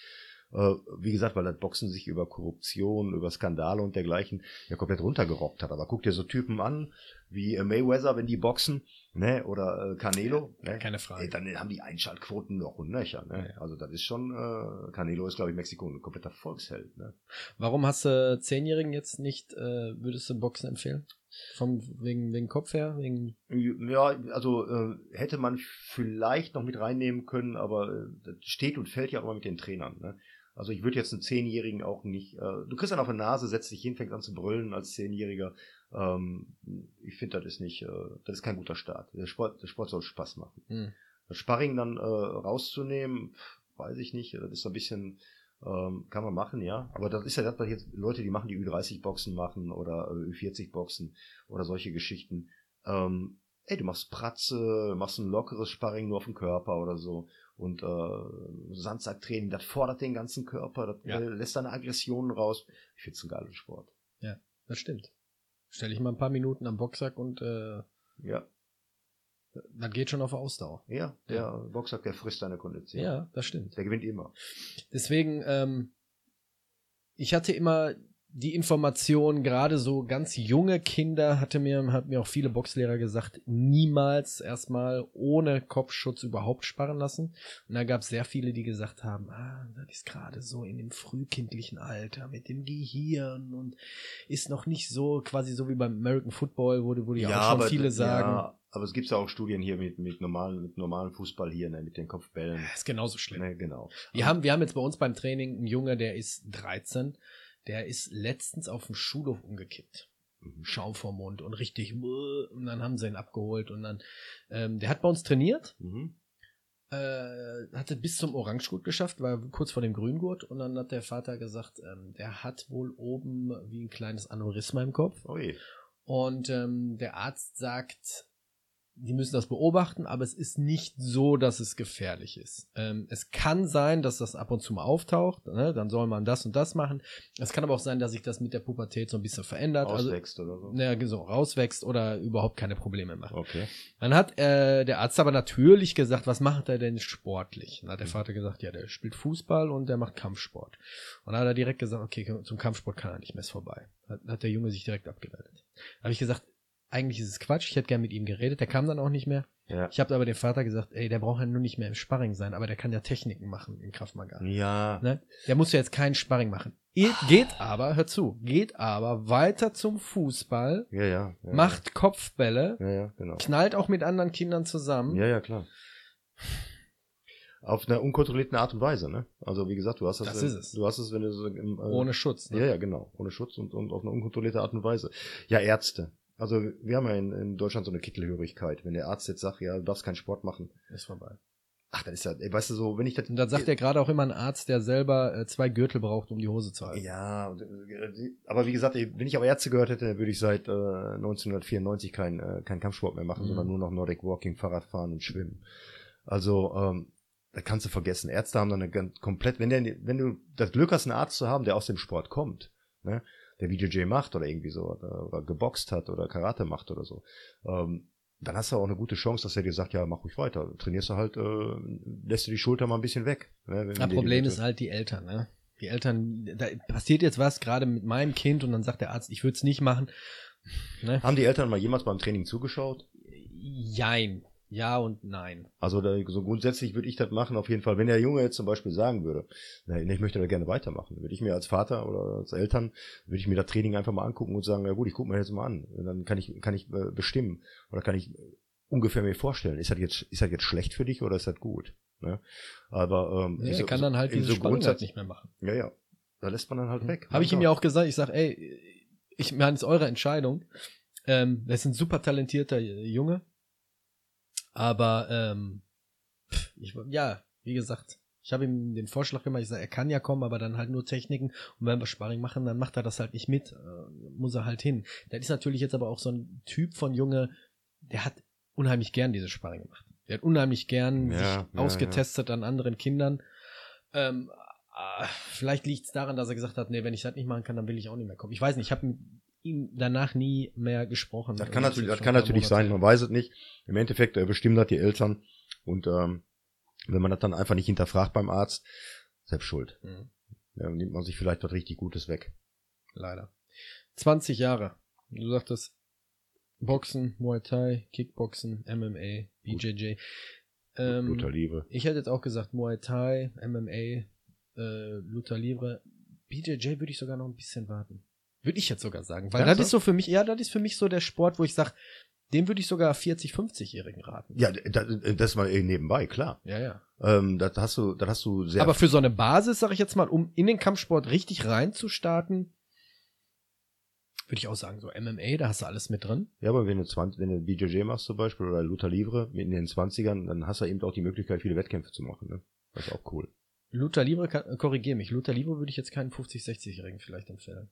Äh, wie gesagt, weil das Boxen sich über Korruption, über Skandale und dergleichen ja komplett runtergerockt hat. Aber guck dir so Typen an, wie äh, Mayweather, wenn die boxen, ne, oder äh, Canelo, ja, ne? keine Frage. Ey, dann haben die Einschaltquoten noch und nöcher, ne? Ja. Also das ist schon, äh, Canelo ist, glaube ich, Mexiko ein kompletter Volksheld, ne? Warum hast du Zehnjährigen jetzt nicht, äh, würdest du Boxen empfehlen? Vom, wegen, wegen Kopf her? Wegen ja, also äh, hätte man vielleicht noch mit reinnehmen können, aber äh, das steht und fällt ja auch immer mit den Trainern. Ne? Also ich würde jetzt einen Zehnjährigen auch nicht. Äh, du kriegst dann auf die Nase, setzt dich hin, fängst an zu brüllen als Zehnjähriger. Ähm, ich finde, das ist nicht, äh, das ist kein guter Start. Der Sport, der Sport soll Spaß machen. Mhm. Das Sparring dann äh, rauszunehmen, weiß ich nicht. Das ist ein bisschen, ähm, kann man machen, ja. Aber das ist ja das, was jetzt Leute, die machen, die Ü30-Boxen machen oder äh, Ü40-Boxen oder solche Geschichten. Ähm, ey, du machst Pratze, machst ein lockeres Sparring nur auf dem Körper oder so. Und äh, Sandsacktraining, das fordert den ganzen Körper, das ja. lässt deine Aggressionen raus. Ich find's einen geilen Sport. Ja, das stimmt. Stell ich mal ein paar Minuten am Boxsack und äh, ja. Das geht schon auf Ausdauer. Ja, der ja. Boxsack, der frisst deine Kondition. Ja, das stimmt. Der gewinnt immer. Deswegen, ähm, ich hatte immer die Information, gerade so ganz junge Kinder, hatte mir, hat mir auch viele Boxlehrer gesagt, niemals erstmal ohne Kopfschutz überhaupt sparen lassen. Und da gab es sehr viele, die gesagt haben, ah, das ist gerade so in dem frühkindlichen Alter mit dem Gehirn und ist noch nicht so, quasi so wie beim American Football, wo, wo die ja, auch schon viele sagen. Ja, aber es gibt ja auch Studien hier mit, mit normalen, mit normalen Fußball hier, ne, mit den Kopfbällen. Das ist genauso schlimm. Ne, genau. Wir haben, wir haben jetzt bei uns beim Training einen Junge, der ist 13 der ist letztens auf dem Schulhof umgekippt. Mhm. Schaum vor Mund und richtig, und dann haben sie ihn abgeholt und dann, ähm, der hat bei uns trainiert, mhm. äh, hatte bis zum Orangegurt geschafft, war kurz vor dem Grüngurt und dann hat der Vater gesagt, ähm, der hat wohl oben wie ein kleines Aneurysma im Kopf. Ui. Und ähm, der Arzt sagt, die müssen das beobachten, aber es ist nicht so, dass es gefährlich ist. Ähm, es kann sein, dass das ab und zu mal auftaucht, ne? dann soll man das und das machen. Es kann aber auch sein, dass sich das mit der Pubertät so ein bisschen verändert. Auswächst also, oder so. Ja, so rauswächst oder überhaupt keine Probleme macht. Okay. Dann hat äh, der Arzt aber natürlich gesagt, was macht er denn sportlich? Dann hat der Vater gesagt, ja, der spielt Fußball und der macht Kampfsport. Und dann hat er direkt gesagt, okay, zum Kampfsport kann er nicht mehr ist vorbei. Hat, hat der Junge sich direkt abgemeldet. Da habe ich gesagt, eigentlich ist es Quatsch, ich hätte gern mit ihm geredet, der kam dann auch nicht mehr. Ja. Ich habe aber dem Vater gesagt, ey, der braucht ja nur nicht mehr im Sparring sein, aber der kann ja Techniken machen im Kraftmagar. Ja. Ne? Der muss ja jetzt keinen Sparring machen. Geht, geht aber, hör zu, geht aber weiter zum Fußball, Ja, ja. ja macht Kopfbälle, Ja, ja, genau. knallt auch mit anderen Kindern zusammen. Ja, ja, klar. Auf einer unkontrollierten Art und Weise, ne? Also wie gesagt, du hast das, Das wenn, ist es. du hast es, wenn du so im, äh, Ohne Schutz. Ne? Ja, ja, genau. Ohne Schutz und, und auf eine unkontrollierte Art und Weise. Ja, Ärzte. Also wir haben ja in, in Deutschland so eine Kittelhörigkeit. Wenn der Arzt jetzt sagt, ja, du darfst keinen Sport machen, Ist vorbei. ach, dann ist ja, weißt du so, wenn ich das. Und dann sagt ja gerade auch immer ein Arzt, der selber äh, zwei Gürtel braucht, um die Hose zu halten. Ja, äh, aber wie gesagt, wenn ich aber Ärzte gehört hätte, dann würde ich seit äh, 1994 keinen äh, keinen Kampfsport mehr machen, Mhm. sondern nur noch Nordic Walking, Fahrradfahren und Schwimmen. Also, ähm, da kannst du vergessen. Ärzte haben dann eine ganz komplett, wenn der, wenn du das Glück hast, einen Arzt zu haben, der aus dem Sport kommt, ne, der BJJ macht oder irgendwie so, oder, oder geboxt hat oder Karate macht oder so, ähm, dann hast du auch eine gute Chance, dass er dir sagt, ja, mach ruhig weiter. Trainierst du halt, äh, lässt du die Schulter mal ein bisschen weg. Ne, Das Problem ist halt die Eltern, ne? Die Eltern, da passiert jetzt was gerade mit meinem Kind und dann sagt der Arzt, ich würde es nicht machen. Ne? Haben die Eltern mal jemals beim Training zugeschaut? Jein. Ja und nein. Also da, so grundsätzlich würde ich das machen, auf jeden Fall. Wenn der Junge jetzt zum Beispiel sagen würde, na, ich möchte da gerne weitermachen, würde ich mir als Vater oder als Eltern, würde ich mir das Training einfach mal angucken und sagen, ja gut, ich gucke mir das mal an. Und dann kann ich, kann ich äh, bestimmen oder kann ich ungefähr mir vorstellen, ist das jetzt, ist das jetzt schlecht für dich oder ist das gut? Ne? Aber ähm, Ja, so- er kann dann halt diese so Spannung halt Grundsatz, nicht mehr machen. ja, ja, da lässt man dann halt weg. Habe ich ihm ja auch gesagt, ich sag, ey, ich meine, es ist eure Entscheidung. Ähm, das ist ein super talentierter Junge. Aber ähm, ich, ja, wie gesagt, ich habe ihm den Vorschlag gemacht, ich sage, er kann ja kommen, aber dann halt nur Techniken. Und wenn wir Sparring machen, dann macht er das halt nicht mit. Äh, muss er halt hin. Der ist natürlich jetzt aber auch so ein Typ von Junge, der hat unheimlich gern diese Sparring gemacht. Der hat unheimlich gern Ja, sich ja, ausgetestet an anderen Kindern. Ähm, äh, vielleicht liegt es daran, dass er gesagt hat, nee, wenn ich das nicht machen kann, dann will ich auch nicht mehr kommen. Ich weiß nicht, ich habe ihm danach nie mehr gesprochen. Das kann natürlich, das kann natürlich sein, man weiß es nicht. Im Endeffekt äh, bestimmen das die Eltern und ähm, wenn man das dann einfach nicht hinterfragt beim Arzt, selbst schuld. Mhm, dann nimmt man sich vielleicht was richtig Gutes weg. leider. 20 Jahre. Du sagtest Boxen, Muay Thai, Kickboxen, MMA, BJJ. Ähm, Luther Liebe. ich hätte jetzt auch gesagt Muay Thai, MMA, äh, Luther Livre. BJJ würde ich sogar noch ein bisschen warten. Würde ich jetzt sogar sagen. Weil das Ernsthaft? ist so für mich, ja, das ist für mich so der Sport, wo ich sage, dem würde ich sogar 40, 50-Jährigen raten. Ja, das, das mal eben nebenbei, klar. Ja, ja. Ähm, das hast du, das hast du sehr. Aber für so eine Basis, sag ich jetzt mal, um in den Kampfsport richtig reinzustarten, würde ich auch sagen, so MMA, da hast du alles mit drin. ja, aber wenn du 20, wenn du BJJ machst zum Beispiel oder Luther Livre in den 20ern, dann hast du eben auch die Möglichkeit, viele Wettkämpfe zu machen. Ne? Das ist auch cool. Luther Libre, kann- korrigier mich, Luther Libre würde ich jetzt keinen 50-, 60-Jährigen vielleicht empfehlen.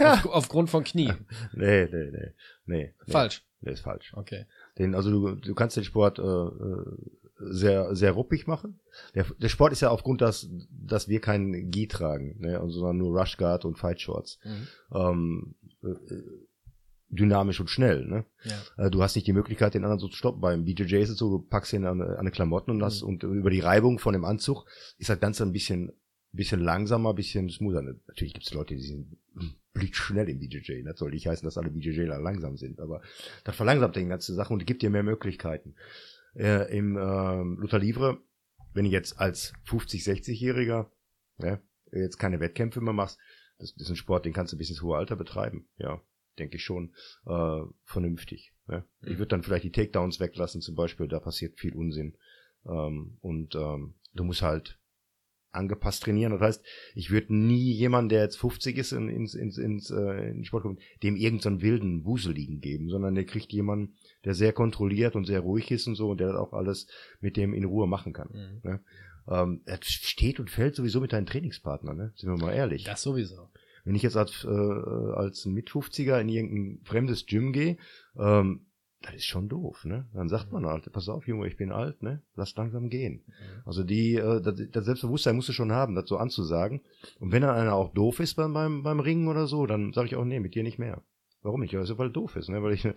Auf, aufgrund von Knie. Nee, nee, nee. Nee. Falsch. Nee, ist falsch. Okay. Den, also du, du kannst den Sport äh, äh, sehr, sehr ruppig machen. Der, der Sport ist ja aufgrund, dass, dass wir keinen Gi tragen, ne, sondern nur Rush Guard und Fight Shorts. Mhm. Ähm, äh, dynamisch und schnell, ne? Ja. Äh, Du hast nicht die Möglichkeit, den anderen so zu stoppen. Beim BJJ ist es so, du packst ihn an, an eine Klamotten und hast, Mhm. und über die Reibung von dem Anzug ist das Ganze ein bisschen, bisschen langsamer, ein bisschen smoother. Natürlich gibt es Leute, die sind blitzschnell im BJJ. Das soll nicht heißen, dass alle BJJler langsam sind, aber das verlangsamt die ganze Sache und gibt dir mehr Möglichkeiten. Äh, Im ähm, Luther Livre, wenn ich jetzt als 50, 60-Jähriger ne, jetzt keine Wettkämpfe mehr machst, das, ist ein Sport, den kannst du bis ins hohe Alter betreiben. Ja, denke ich schon äh, vernünftig. Ne? Ich würde dann vielleicht die Takedowns weglassen zum Beispiel, da passiert viel Unsinn. Ähm, und ähm, du musst halt angepasst trainieren. Das heißt, ich würde nie jemanden, der jetzt 50 ist, in, ins, ins, ins äh, in Sport kommt, dem irgendeinen wilden Wuseligen geben, sondern der kriegt jemanden, der sehr kontrolliert und sehr ruhig ist und so und der das auch alles mit dem in Ruhe machen kann. Mhm. Ähm, das steht und fällt sowieso mit deinen Trainingspartnern, ne? Sind wir mal ehrlich. Das sowieso. Wenn ich jetzt als, äh, als Mit-50er in irgendein fremdes Gym gehe, ähm, das ist schon doof, ne? Dann sagt man halt, pass auf, Junge, ich bin alt, ne? Lass langsam gehen. Mhm. Also die, äh, das, das Selbstbewusstsein musst du schon haben, das so anzusagen. Und wenn dann einer auch doof ist beim, beim, beim Ringen oder so, dann sage ich auch, nee, mit dir nicht mehr. Warum nicht? Also, weil doof ist, ne? Weil ich,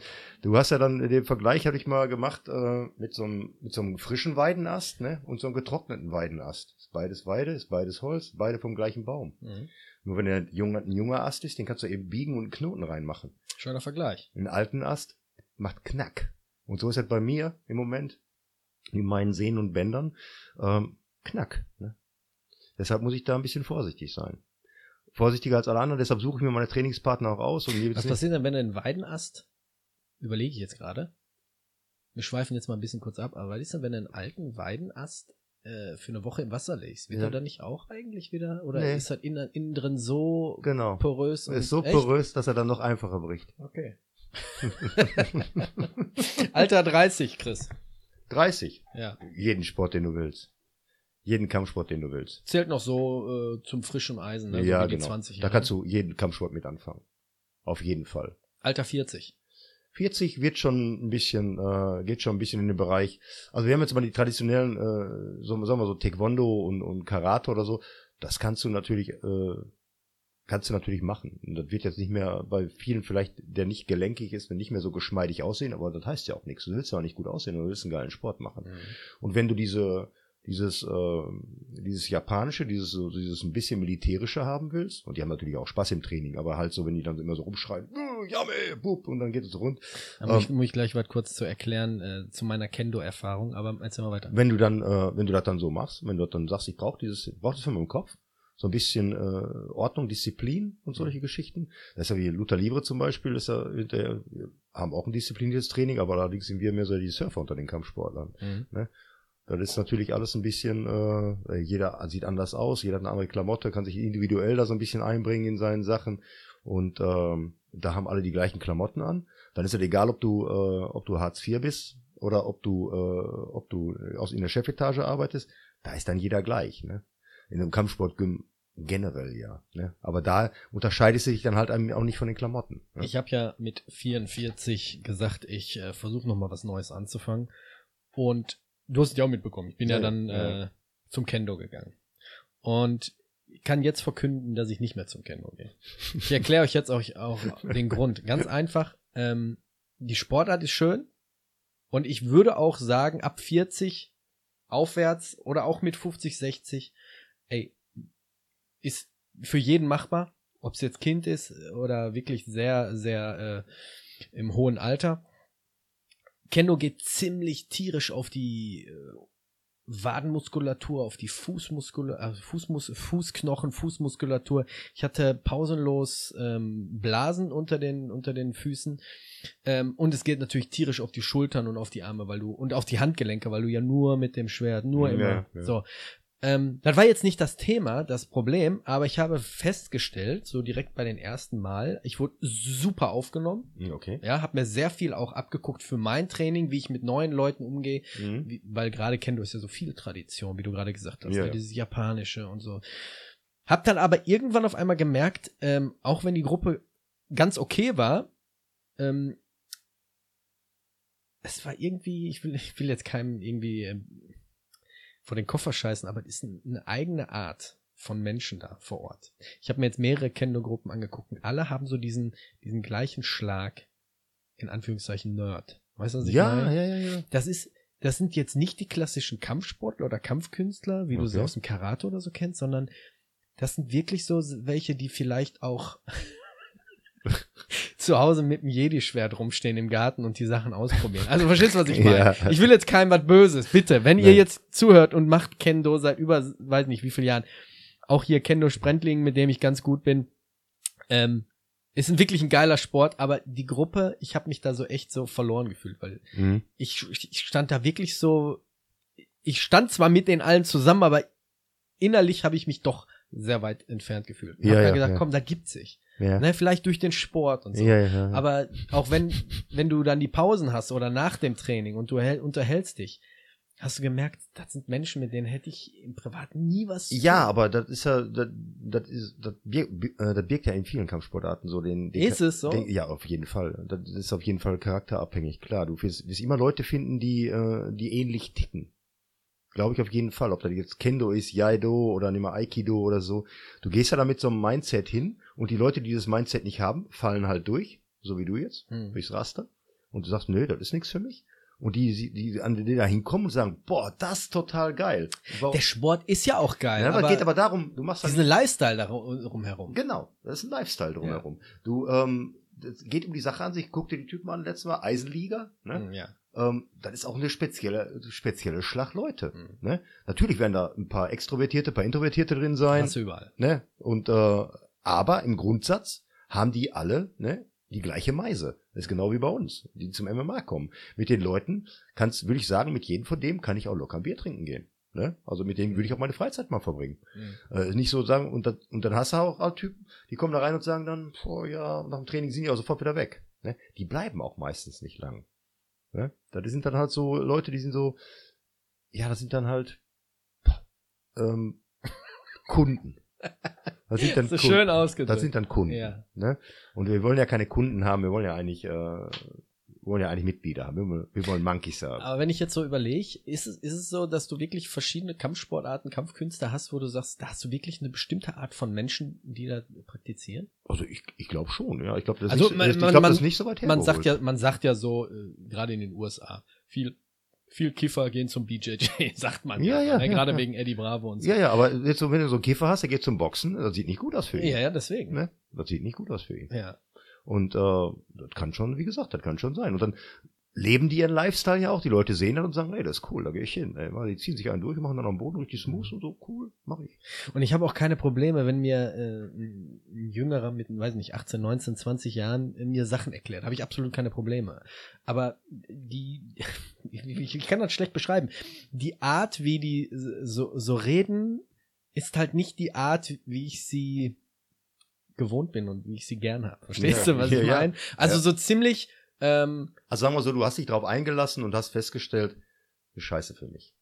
du hast ja dann den Vergleich, habe ich mal gemacht, äh, mit so einem, mit so einem frischen Weidenast, ne? Und so einem getrockneten Weidenast. Ist beides Weide, ist beides Holz, beide vom gleichen Baum. Mhm. Nur wenn der junge, ein junger Ast ist, den kannst du eben biegen und einen Knoten reinmachen. Schöner Vergleich. Einen alten Ast macht Knack. Und so ist es bei mir im Moment, in meinen Sehnen und Bändern, ähm, Knack. Ne? Deshalb muss ich da ein bisschen vorsichtig sein. Vorsichtiger als alle anderen, deshalb suche ich mir meine Trainingspartner auch aus. Und Was passiert denn, wenn du einen Weidenast, überlege ich jetzt gerade, wir schweifen jetzt mal ein bisschen kurz ab, aber was ist denn, wenn du einen alten Weidenast äh, für eine Woche im Wasser legst? Wird Ja. er dann nicht auch eigentlich wieder, oder Nee. ist das innen, innen drin so Genau. porös? und- ist so Echt? porös, dass er dann noch einfacher bricht. Okay. Alter 30, Chris. 30. Ja. Jeden Sport, den du willst. Jeden Kampfsport, den du willst. Zählt noch so äh, zum frischen Eisen, ne? ja, so genau. 20 da Jahre. kannst du jeden Kampfsport mit anfangen. Auf jeden Fall. Alter 40. 40 wird schon ein bisschen, äh, geht schon ein bisschen in den Bereich. Also wir haben jetzt mal die traditionellen, äh, so, sagen wir so Taekwondo und, und Karate oder so. Das kannst du natürlich, äh, kannst du natürlich machen. Und das wird jetzt nicht mehr bei vielen vielleicht, der nicht gelenkig ist, nicht mehr so geschmeidig aussehen, aber das heißt ja auch nichts. Du willst ja auch nicht gut aussehen, du willst einen geilen Sport machen. Und wenn du diese, dieses, äh, dieses japanische, dieses, so, dieses ein bisschen militärische haben willst, und die haben natürlich auch Spaß im Training, aber halt so, wenn die dann immer so rumschreien, "Äh, Yame, bub, und dann geht es rund. Da muss, ich, Ähm, muss ich gleich was kurz zu erklären äh, zu meiner Kendo-Erfahrung, aber erzähl mal weiter. Wenn du dann, äh, wenn du das dann so machst, wenn du dann sagst, ich brauche dieses, brauche das für meinen Kopf, so ein bisschen äh, Ordnung, Disziplin und solche Geschichten. Das ist ja wie Luther Libre zum Beispiel, ist ja, wir haben auch ein diszipliniertes Training, aber allerdings sind wir mehr so die Surfer unter den Kampfsportlern. Mhm. Das ist natürlich alles ein bisschen, äh, jeder sieht anders aus, jeder hat eine andere Klamotte, kann sich individuell da so ein bisschen einbringen in seinen Sachen. Und ähm, da haben alle die gleichen Klamotten an. Dann ist es egal, ob du, äh, ob du Hartz IV bist oder ob du, äh, ob du aus in der Chefetage arbeitest. Da ist dann jeder gleich. Ne? In einem Kampfsport gem- generell ja. Ne? Aber da unterscheidest du dich dann halt auch nicht von den Klamotten. Ne? Ich habe ja mit 44 gesagt, ich äh, versuche noch mal was Neues anzufangen. Und du hast es ja auch mitbekommen. Ich bin ja, Ja, dann ja. Äh, zum Kendo gegangen. Und ich kann jetzt verkünden, dass ich nicht mehr zum Kendo gehe. Ich erkläre euch jetzt auch, auch den Grund. Ganz einfach, ähm, die Sportart ist schön. Und ich würde auch sagen, ab 40 aufwärts oder auch mit 50, 60, ey, ist für jeden machbar, ob es jetzt Kind ist oder wirklich sehr, sehr äh, im hohen Alter. Kendo geht ziemlich tierisch auf die äh, Wadenmuskulatur, auf die Fußmuskulatur, also Fußmus Fußknochen, Fußmuskulatur. Ich hatte pausenlos ähm, Blasen unter den unter den Füßen ähm, und es geht natürlich tierisch auf die Schultern und auf die Arme, weil du und auf die Handgelenke, weil du ja nur mit dem Schwert, nur Ja, immer ja. so. Ähm, das war jetzt nicht das Thema, das Problem, aber ich habe festgestellt, so direkt bei den ersten Mal, ich wurde super aufgenommen. Hm, Okay. Ja, habe mir sehr viel auch abgeguckt für mein Training, wie ich mit neuen Leuten umgehe, Mhm. wie, weil gerade Kendo ist ja so viel Tradition, wie du gerade gesagt hast, Ja, ne, dieses japanische und so. Hab dann aber irgendwann auf einmal gemerkt, ähm, auch wenn die Gruppe ganz okay war, ähm, es war irgendwie, ich will, ich will jetzt keinem irgendwie ähm, vor den Koffer scheißen, aber es ist ein, eine eigene Art von Menschen da vor Ort. Ich habe mir jetzt mehrere Kendo-Gruppen angeguckt und alle haben so diesen, diesen gleichen Schlag, in Anführungszeichen Nerd. Weißt du, was ich Ja, meine? ja, ja, ja. Das ist, das sind jetzt nicht die klassischen Kampfsportler oder Kampfkünstler, wie du sie Okay. aus dem Karate oder so kennst, sondern das sind wirklich so welche, die vielleicht auch zu Hause mit dem Jedi-Schwert rumstehen im Garten und die Sachen ausprobieren. Also verstehst du, was ich meine? Ja. Ich will jetzt keinem was Böses, bitte. Wenn ihr Nein. jetzt zuhört und macht Kendo seit über, weiß nicht wie vielen Jahren, auch hier Kendo Sprentling, mit dem ich ganz gut bin, ähm, ist ein wirklich ein geiler Sport, aber die Gruppe, ich habe mich da so echt so verloren gefühlt, weil Mhm. ich, ich stand da wirklich so, ich stand zwar mit den allen zusammen, aber innerlich habe ich mich doch sehr weit entfernt gefühlt. Und Ja, hab mir ja, gedacht, ja. komm, da gibt's sich. Ja. Ne, vielleicht durch den Sport und so. Ja, ja. Aber auch wenn, wenn du dann die Pausen hast oder nach dem Training und du erhält- unterhältst dich, hast du gemerkt, das sind Menschen, mit denen hätte ich im Privaten nie was. zu Ja, tun. aber das ist ja, das, das ist, das birgt, äh, das birgt ja in vielen Kampfsportarten so den, den Ist es so? Den, ja, auf jeden Fall. Das ist auf jeden Fall charakterabhängig, klar. Du wirst, wirst immer Leute finden, die, äh, die ähnlich ticken. Glaube ich auf jeden Fall. Ob das jetzt Kendo ist, Jaido oder nimm mal Aikido oder so. Du gehst ja da mit so einem Mindset hin und die Leute, die dieses Mindset nicht haben, fallen halt durch, so wie du jetzt, Hm. durchs Raster. Und du sagst, nö, das ist nichts für mich. Und die, die, die an die da hinkommen und sagen, boah, das ist total geil. Warum? Der Sport ist ja auch geil. ja, aber geht aber darum, du machst halt diesen Lifestyle darum herum. Genau, das ist ein Lifestyle drumherum. Du, ähm, es geht um die Sache an sich. Guck dir die Typen an, letztes Mal Eisenliga. Ne? Hm, Ja. Ähm, das ist auch eine spezielle, spezielle Schlag Leute. Mhm. Ne? Natürlich werden da ein paar Extrovertierte, ein paar Introvertierte drin sein. Du überall. Ne? Und äh, aber im Grundsatz haben die alle ne, die gleiche Meise. Das ist genau wie bei uns, die zum MMA kommen. Mit den Leuten kannst, würde ich sagen, mit jedem von dem kann ich auch locker ein Bier trinken gehen. Ne? Also mit denen würde ich auch meine Freizeit mal verbringen. Mhm. Äh, nicht so sagen, und, das, und dann hast du auch, auch Typen, die kommen da rein und sagen dann, oh ja, nach dem Training sind die auch sofort wieder weg. Ne? Die bleiben auch meistens nicht lang. Ne? Das sind dann halt so Leute, die sind so, ja, das sind dann halt ähm, Kunden. Das sind dann So Kunden. schön ausgedrückt. Das sind dann Kunden. Ja. Ne? Und wir wollen ja keine Kunden haben, wir wollen ja eigentlich, äh, wollen ja eigentlich Mitglieder haben. Wir wollen, wir wollen Monkeys haben. Aber wenn ich jetzt so überlege, ist es, ist es so, dass du wirklich verschiedene Kampfsportarten, Kampfkünste hast, wo du sagst, da hast du wirklich eine bestimmte Art von Menschen, die da praktizieren? Also ich, ich glaube schon, ja. Ich glaube, das, ist Also nicht- man- ich man- glaub, man- das ist nicht so weit her. Man sagt ja, man sagt ja so, äh, gerade in den USA, viel, viel Kiffer gehen zum BJJ, sagt man. Ja, ja, ne? ja, Gerade ja. wegen Eddie Bravo und so. Ja, ja, aber jetzt so, wenn du so einen Kiffer hast, der geht zum Boxen, das sieht nicht gut aus für ihn. ja, ja, deswegen. Ne? Das sieht nicht gut aus für ihn. Ja. Und äh, das kann schon, wie gesagt, das kann schon sein. Und dann leben die ihren Lifestyle ja auch. Die Leute sehen das und sagen, ey, das ist cool, da gehe ich hin. Ey, die ziehen sich einen durch, machen dann am Boden richtig smooth und so, cool, mach ich. Und ich habe auch keine Probleme, wenn mir äh, ein Jüngerer mit, weiß nicht, 18, 19, 20 Jahren mir Sachen erklärt. Habe ich absolut keine Probleme. Aber die, ich, ich kann das schlecht beschreiben. Die Art, wie die so, so reden, ist halt nicht die Art, wie ich sie gewohnt bin und wie ich sie gern habe. Verstehst Ja, du, was ja, ich meine? Also Ja. so ziemlich, ähm, Also sagen wir so, du hast dich drauf eingelassen und hast festgestellt, ist scheiße für mich.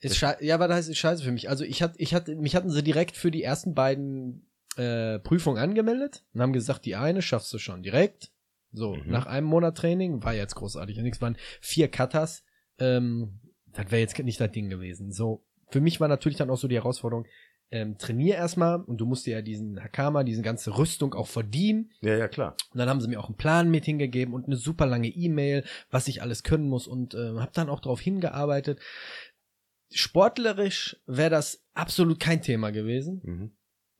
Ist schei ja, aber das heißt ist scheiße für mich. Also ich hatte, ich hatte, mich hatten sie direkt für die ersten beiden äh, Prüfungen angemeldet und haben gesagt, die eine schaffst du schon direkt. So, Mhm. nach einem Monat Training, war jetzt großartig. Nichts waren vier Cutters. Ähm, das wäre jetzt nicht das Ding gewesen. So, für mich war natürlich dann auch so die Herausforderung, ähm, trainier erstmal und du musst dir ja diesen Hakama, diese ganze Rüstung auch verdienen. Ja, ja, klar. Und dann haben sie mir auch einen Plan mit hingegeben und eine super lange E-Mail, was ich alles können muss und äh, habe dann auch darauf hingearbeitet. Sportlerisch wäre das absolut kein Thema gewesen, Mhm.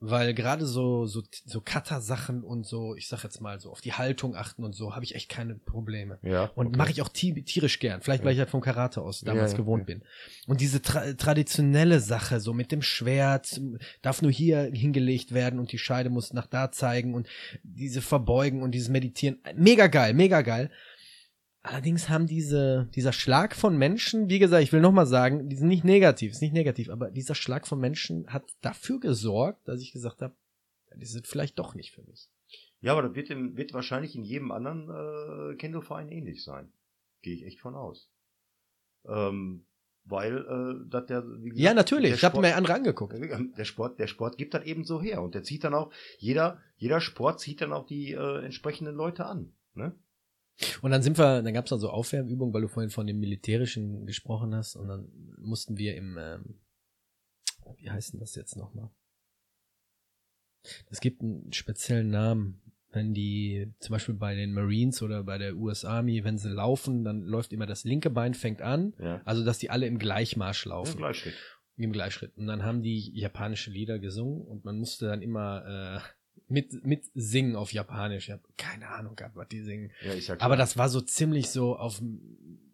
Weil gerade so so so Cutter-Sachen und so, ich sag jetzt mal so auf die Haltung achten und so, habe ich echt keine Probleme. Ja. Und okay. mache ich auch ti- tierisch gern. Vielleicht, weil ich halt vom Karate aus damals Ja, ja, gewohnt ja. bin. Und diese tra traditionelle Sache, so mit dem Schwert, darf nur hier hingelegt werden und die Scheide muss nach da zeigen und diese Verbeugen und dieses Meditieren. Mega geil, mega geil. Allerdings haben diese, dieser Schlag von Menschen, wie gesagt, ich will nochmal sagen, die sind nicht negativ, ist nicht negativ, aber dieser Schlag von Menschen hat dafür gesorgt, dass ich gesagt habe, die sind vielleicht doch nicht für mich. Ja, aber das wird, im, wird wahrscheinlich in jedem anderen äh, Kendo-Verein ähnlich sein. Gehe ich echt von aus. Ähm, weil äh, das der, wie gesagt, Ja, natürlich, ich habe mir andere angeguckt. Der Sport, der Sport gibt das eben so her und der zieht dann auch, jeder, jeder Sport zieht dann auch die äh, entsprechenden Leute an. Ne? Und dann sind wir, dann gab's dann so Aufwärmübungen, weil du vorhin von dem Militärischen gesprochen hast. Und dann mussten wir im, ähm, wie heißt denn das jetzt nochmal? Es gibt einen speziellen Namen. Wenn die, zum Beispiel bei den Marines oder bei der US Army, wenn sie laufen, dann läuft immer das linke Bein fängt an. Ja. Also, dass die alle im Gleichmarsch laufen. Gleichschritt. Im Gleichschritt. Und dann haben die japanische Lieder gesungen und man musste dann immer äh, mit, mit singen auf Japanisch. Ich habe keine Ahnung gehabt, was die singen. Ja, klar. Aber das war so ziemlich so auf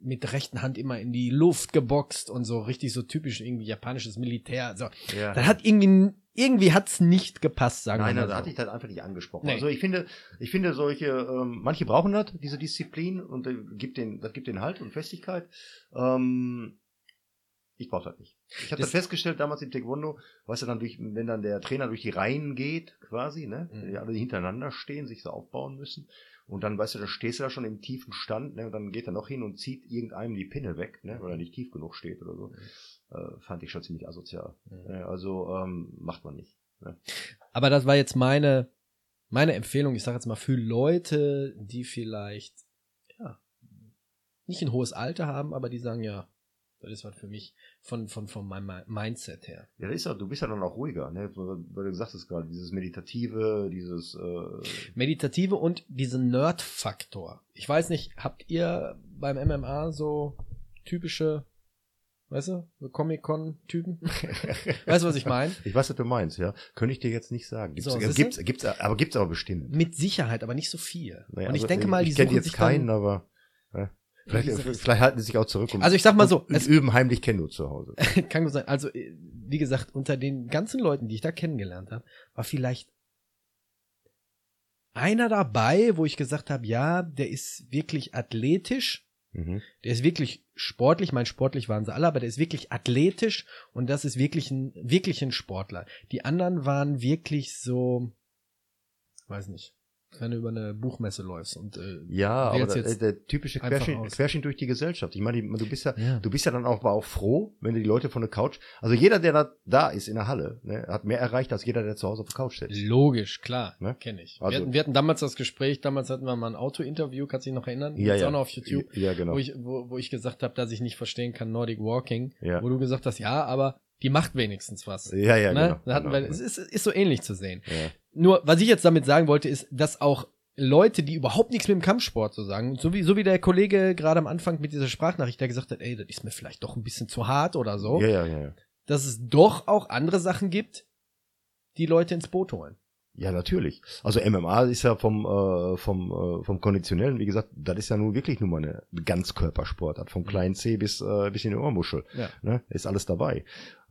mit der rechten Hand immer in die Luft geboxt und so richtig so typisch irgendwie japanisches Militär. Also, ja. das hat irgendwie irgendwie hat's nicht gepasst, sagen Nein, wir da mal hatte so. ich das einfach nicht angesprochen. Nee. Also ich finde, ich finde solche, ähm, manche brauchen das, diese Disziplin und äh, gibt den, das gibt den Halt und Festigkeit. Ähm, ich brauche das nicht. Ich habe Das- festgestellt damals im Taekwondo, weißt du dann durch, wenn dann der Trainer durch die Reihen geht, quasi, ne, Mhm. die alle hintereinander stehen, sich so aufbauen müssen. Und dann, weißt du, dann stehst du da schon im tiefen Stand, ne, und dann geht er noch hin und zieht irgendeinem die Pinne weg, ne, weil er nicht tief genug steht oder so. Äh, fand ich schon ziemlich asozial. Mhm. Äh, also ähm, macht man nicht. Aber das war jetzt meine, meine Empfehlung, ich sage jetzt mal, für Leute, die vielleicht, ja, nicht ein hohes Alter haben, aber die sagen, ja, das ist was für mich von, von, von meinem Mi- Mindset her. Ja, das ist ja, du bist ja dann auch ruhiger, ne, weil du gesagt hast gerade, dieses Meditative, dieses, äh, Meditative und diesen Nerd-Faktor. Ich weiß nicht, habt ihr beim MMA so typische, weißt du, Comic-Con-Typen? weißt du, was ich meine? ich weiß, was du meinst, ja. Könnte ich dir jetzt nicht sagen. Gibt's, So, äh, gibt's, gibt's, aber gibt's aber bestimmt. Mit Sicherheit, aber nicht so viel. Naja, und ich also, denke mal, die ich suchen jetzt sich keinen, aber vielleicht, vielleicht halten sie sich auch zurück und, Also ich sag mal so, es- üben heimlich Kendo zu Hause. kann gut sein. Also, äh, wie gesagt, unter den ganzen Leuten, die ich da kennengelernt habe, war vielleicht einer dabei, wo ich gesagt habe, ja, der ist wirklich athletisch, Mhm. der ist wirklich sportlich, mein sportlich waren sie alle, aber der ist wirklich athletisch und das ist wirklich ein, wirklich ein Sportler. Die anderen waren wirklich so, weiß nicht, wenn du über eine Buchmesse läufst und äh, Ja, aber der, jetzt der typische Querschnitt, durch die Gesellschaft. Ich meine, du bist ja, Ja. du bist ja dann auch, aber auch froh, wenn du die Leute von der Couch, also jeder, der da, da ist in der Halle, ne, hat mehr erreicht als jeder, der zu Hause auf der Couch sitzt. Logisch, klar, Ne? kenne ich. Also- wir, hatten, wir hatten damals das Gespräch, damals hatten wir mal ein Auto-Interview, kannst du dich noch erinnern? Ja, Gibt's ja. auch noch auf YouTube, Ja, genau. wo, ich, wo, wo ich gesagt habe, dass ich nicht verstehen kann Nordic Walking, Ja. wo du gesagt hast, ja, aber die macht wenigstens was. ja, ja, ne? genau. da hatten genau, wir, es ist, ist so ähnlich zu sehen. ja. Nur, was ich jetzt damit sagen wollte, ist, dass auch Leute, die überhaupt nichts mit dem Kampfsport so sagen, so wie, so wie der Kollege gerade am Anfang mit dieser Sprachnachricht, der gesagt hat, ey, das ist mir vielleicht doch ein bisschen zu hart oder so, ja, ja, ja, ja. dass es doch auch andere Sachen gibt, die Leute ins Boot holen. Ja, natürlich. Also MMA ist ja vom, äh, vom, äh, vom Konditionellen, wie gesagt, das ist ja nun wirklich nur mal eine Ganzkörpersportart, vom kleinen C bis, äh, bis in die Ohrmuschel. Ja. Ne? Ist alles dabei.